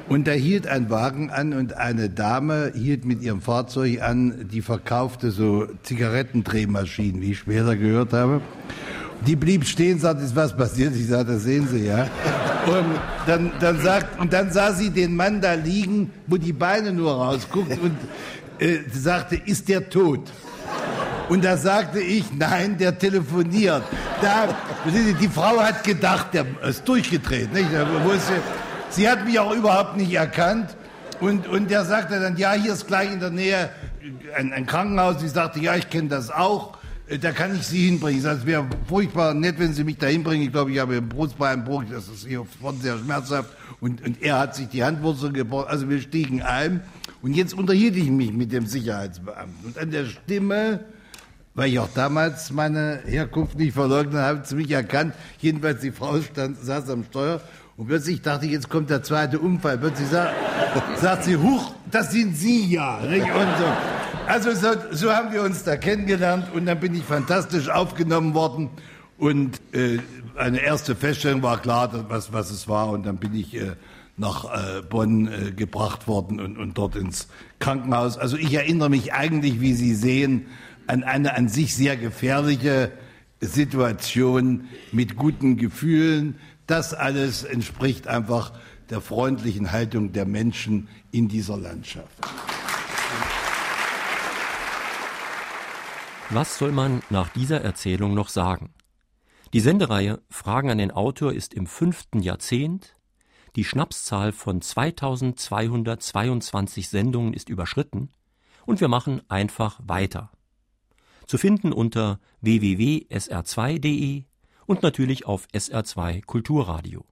Und da hielt ein Wagen an und eine Dame hielt mit ihrem Fahrzeug an, die verkaufte so Zigarettendrehmaschinen, wie ich später gehört habe. Die blieb stehen, sagte, ist was passiert? Ich sagte, das sehen Sie, ja. Und dann, dann sagt, und dann sah sie den Mann da liegen, wo die Beine nur rausguckt und äh, sagte, ist der tot? Und da sagte ich, nein, der telefoniert. Da, die Frau hat gedacht, der ist durchgedreht. Nicht? Sie, hat mich auch überhaupt nicht erkannt. Und, und der sagte dann, ja, hier ist gleich in der Nähe ein, ein Krankenhaus. Ich sagte, ja, ich kenne das auch. Äh, Da kann ich Sie hinbringen. Ich sage, es wäre furchtbar nett, wenn Sie mich da hinbringen. Ich glaube, ich habe einen Brustbeinbruch. Das ist hier von sehr schmerzhaft. Und, und er hat sich die Handwurzel gebrochen. Also wir stiegen ein. Und jetzt unterhielt ich mich mit dem Sicherheitsbeamten. Und an der Stimme, weil ich auch damals meine Herkunft nicht verleugnet habe, zu mich erkannt. Jedenfalls die Frau stand, saß am Steuer und plötzlich dachte ich, jetzt kommt der zweite Unfall. Plötzlich sagt, sagt sie, huch, das sind Sie ja. Und so. Also so, so haben wir uns da kennengelernt und dann bin ich fantastisch aufgenommen worden. Und äh, eine erste Feststellung war klar, was, was es war. Und dann bin ich äh, nach äh, Bonn äh, gebracht worden und, und dort ins Krankenhaus. Also ich erinnere mich eigentlich, wie Sie sehen, an eine an sich sehr gefährliche Situation mit guten Gefühlen. Das alles entspricht einfach der freundlichen Haltung der Menschen in dieser Landschaft. Was soll man nach dieser Erzählung noch sagen? Die Sendereihe Fragen an den Autor ist im fünften Jahrzehnt. Die Schnapszahl von 2222 Sendungen ist überschritten und wir machen einfach weiter. Zu finden unter www.sr2.de und natürlich auf SR2 Kulturradio.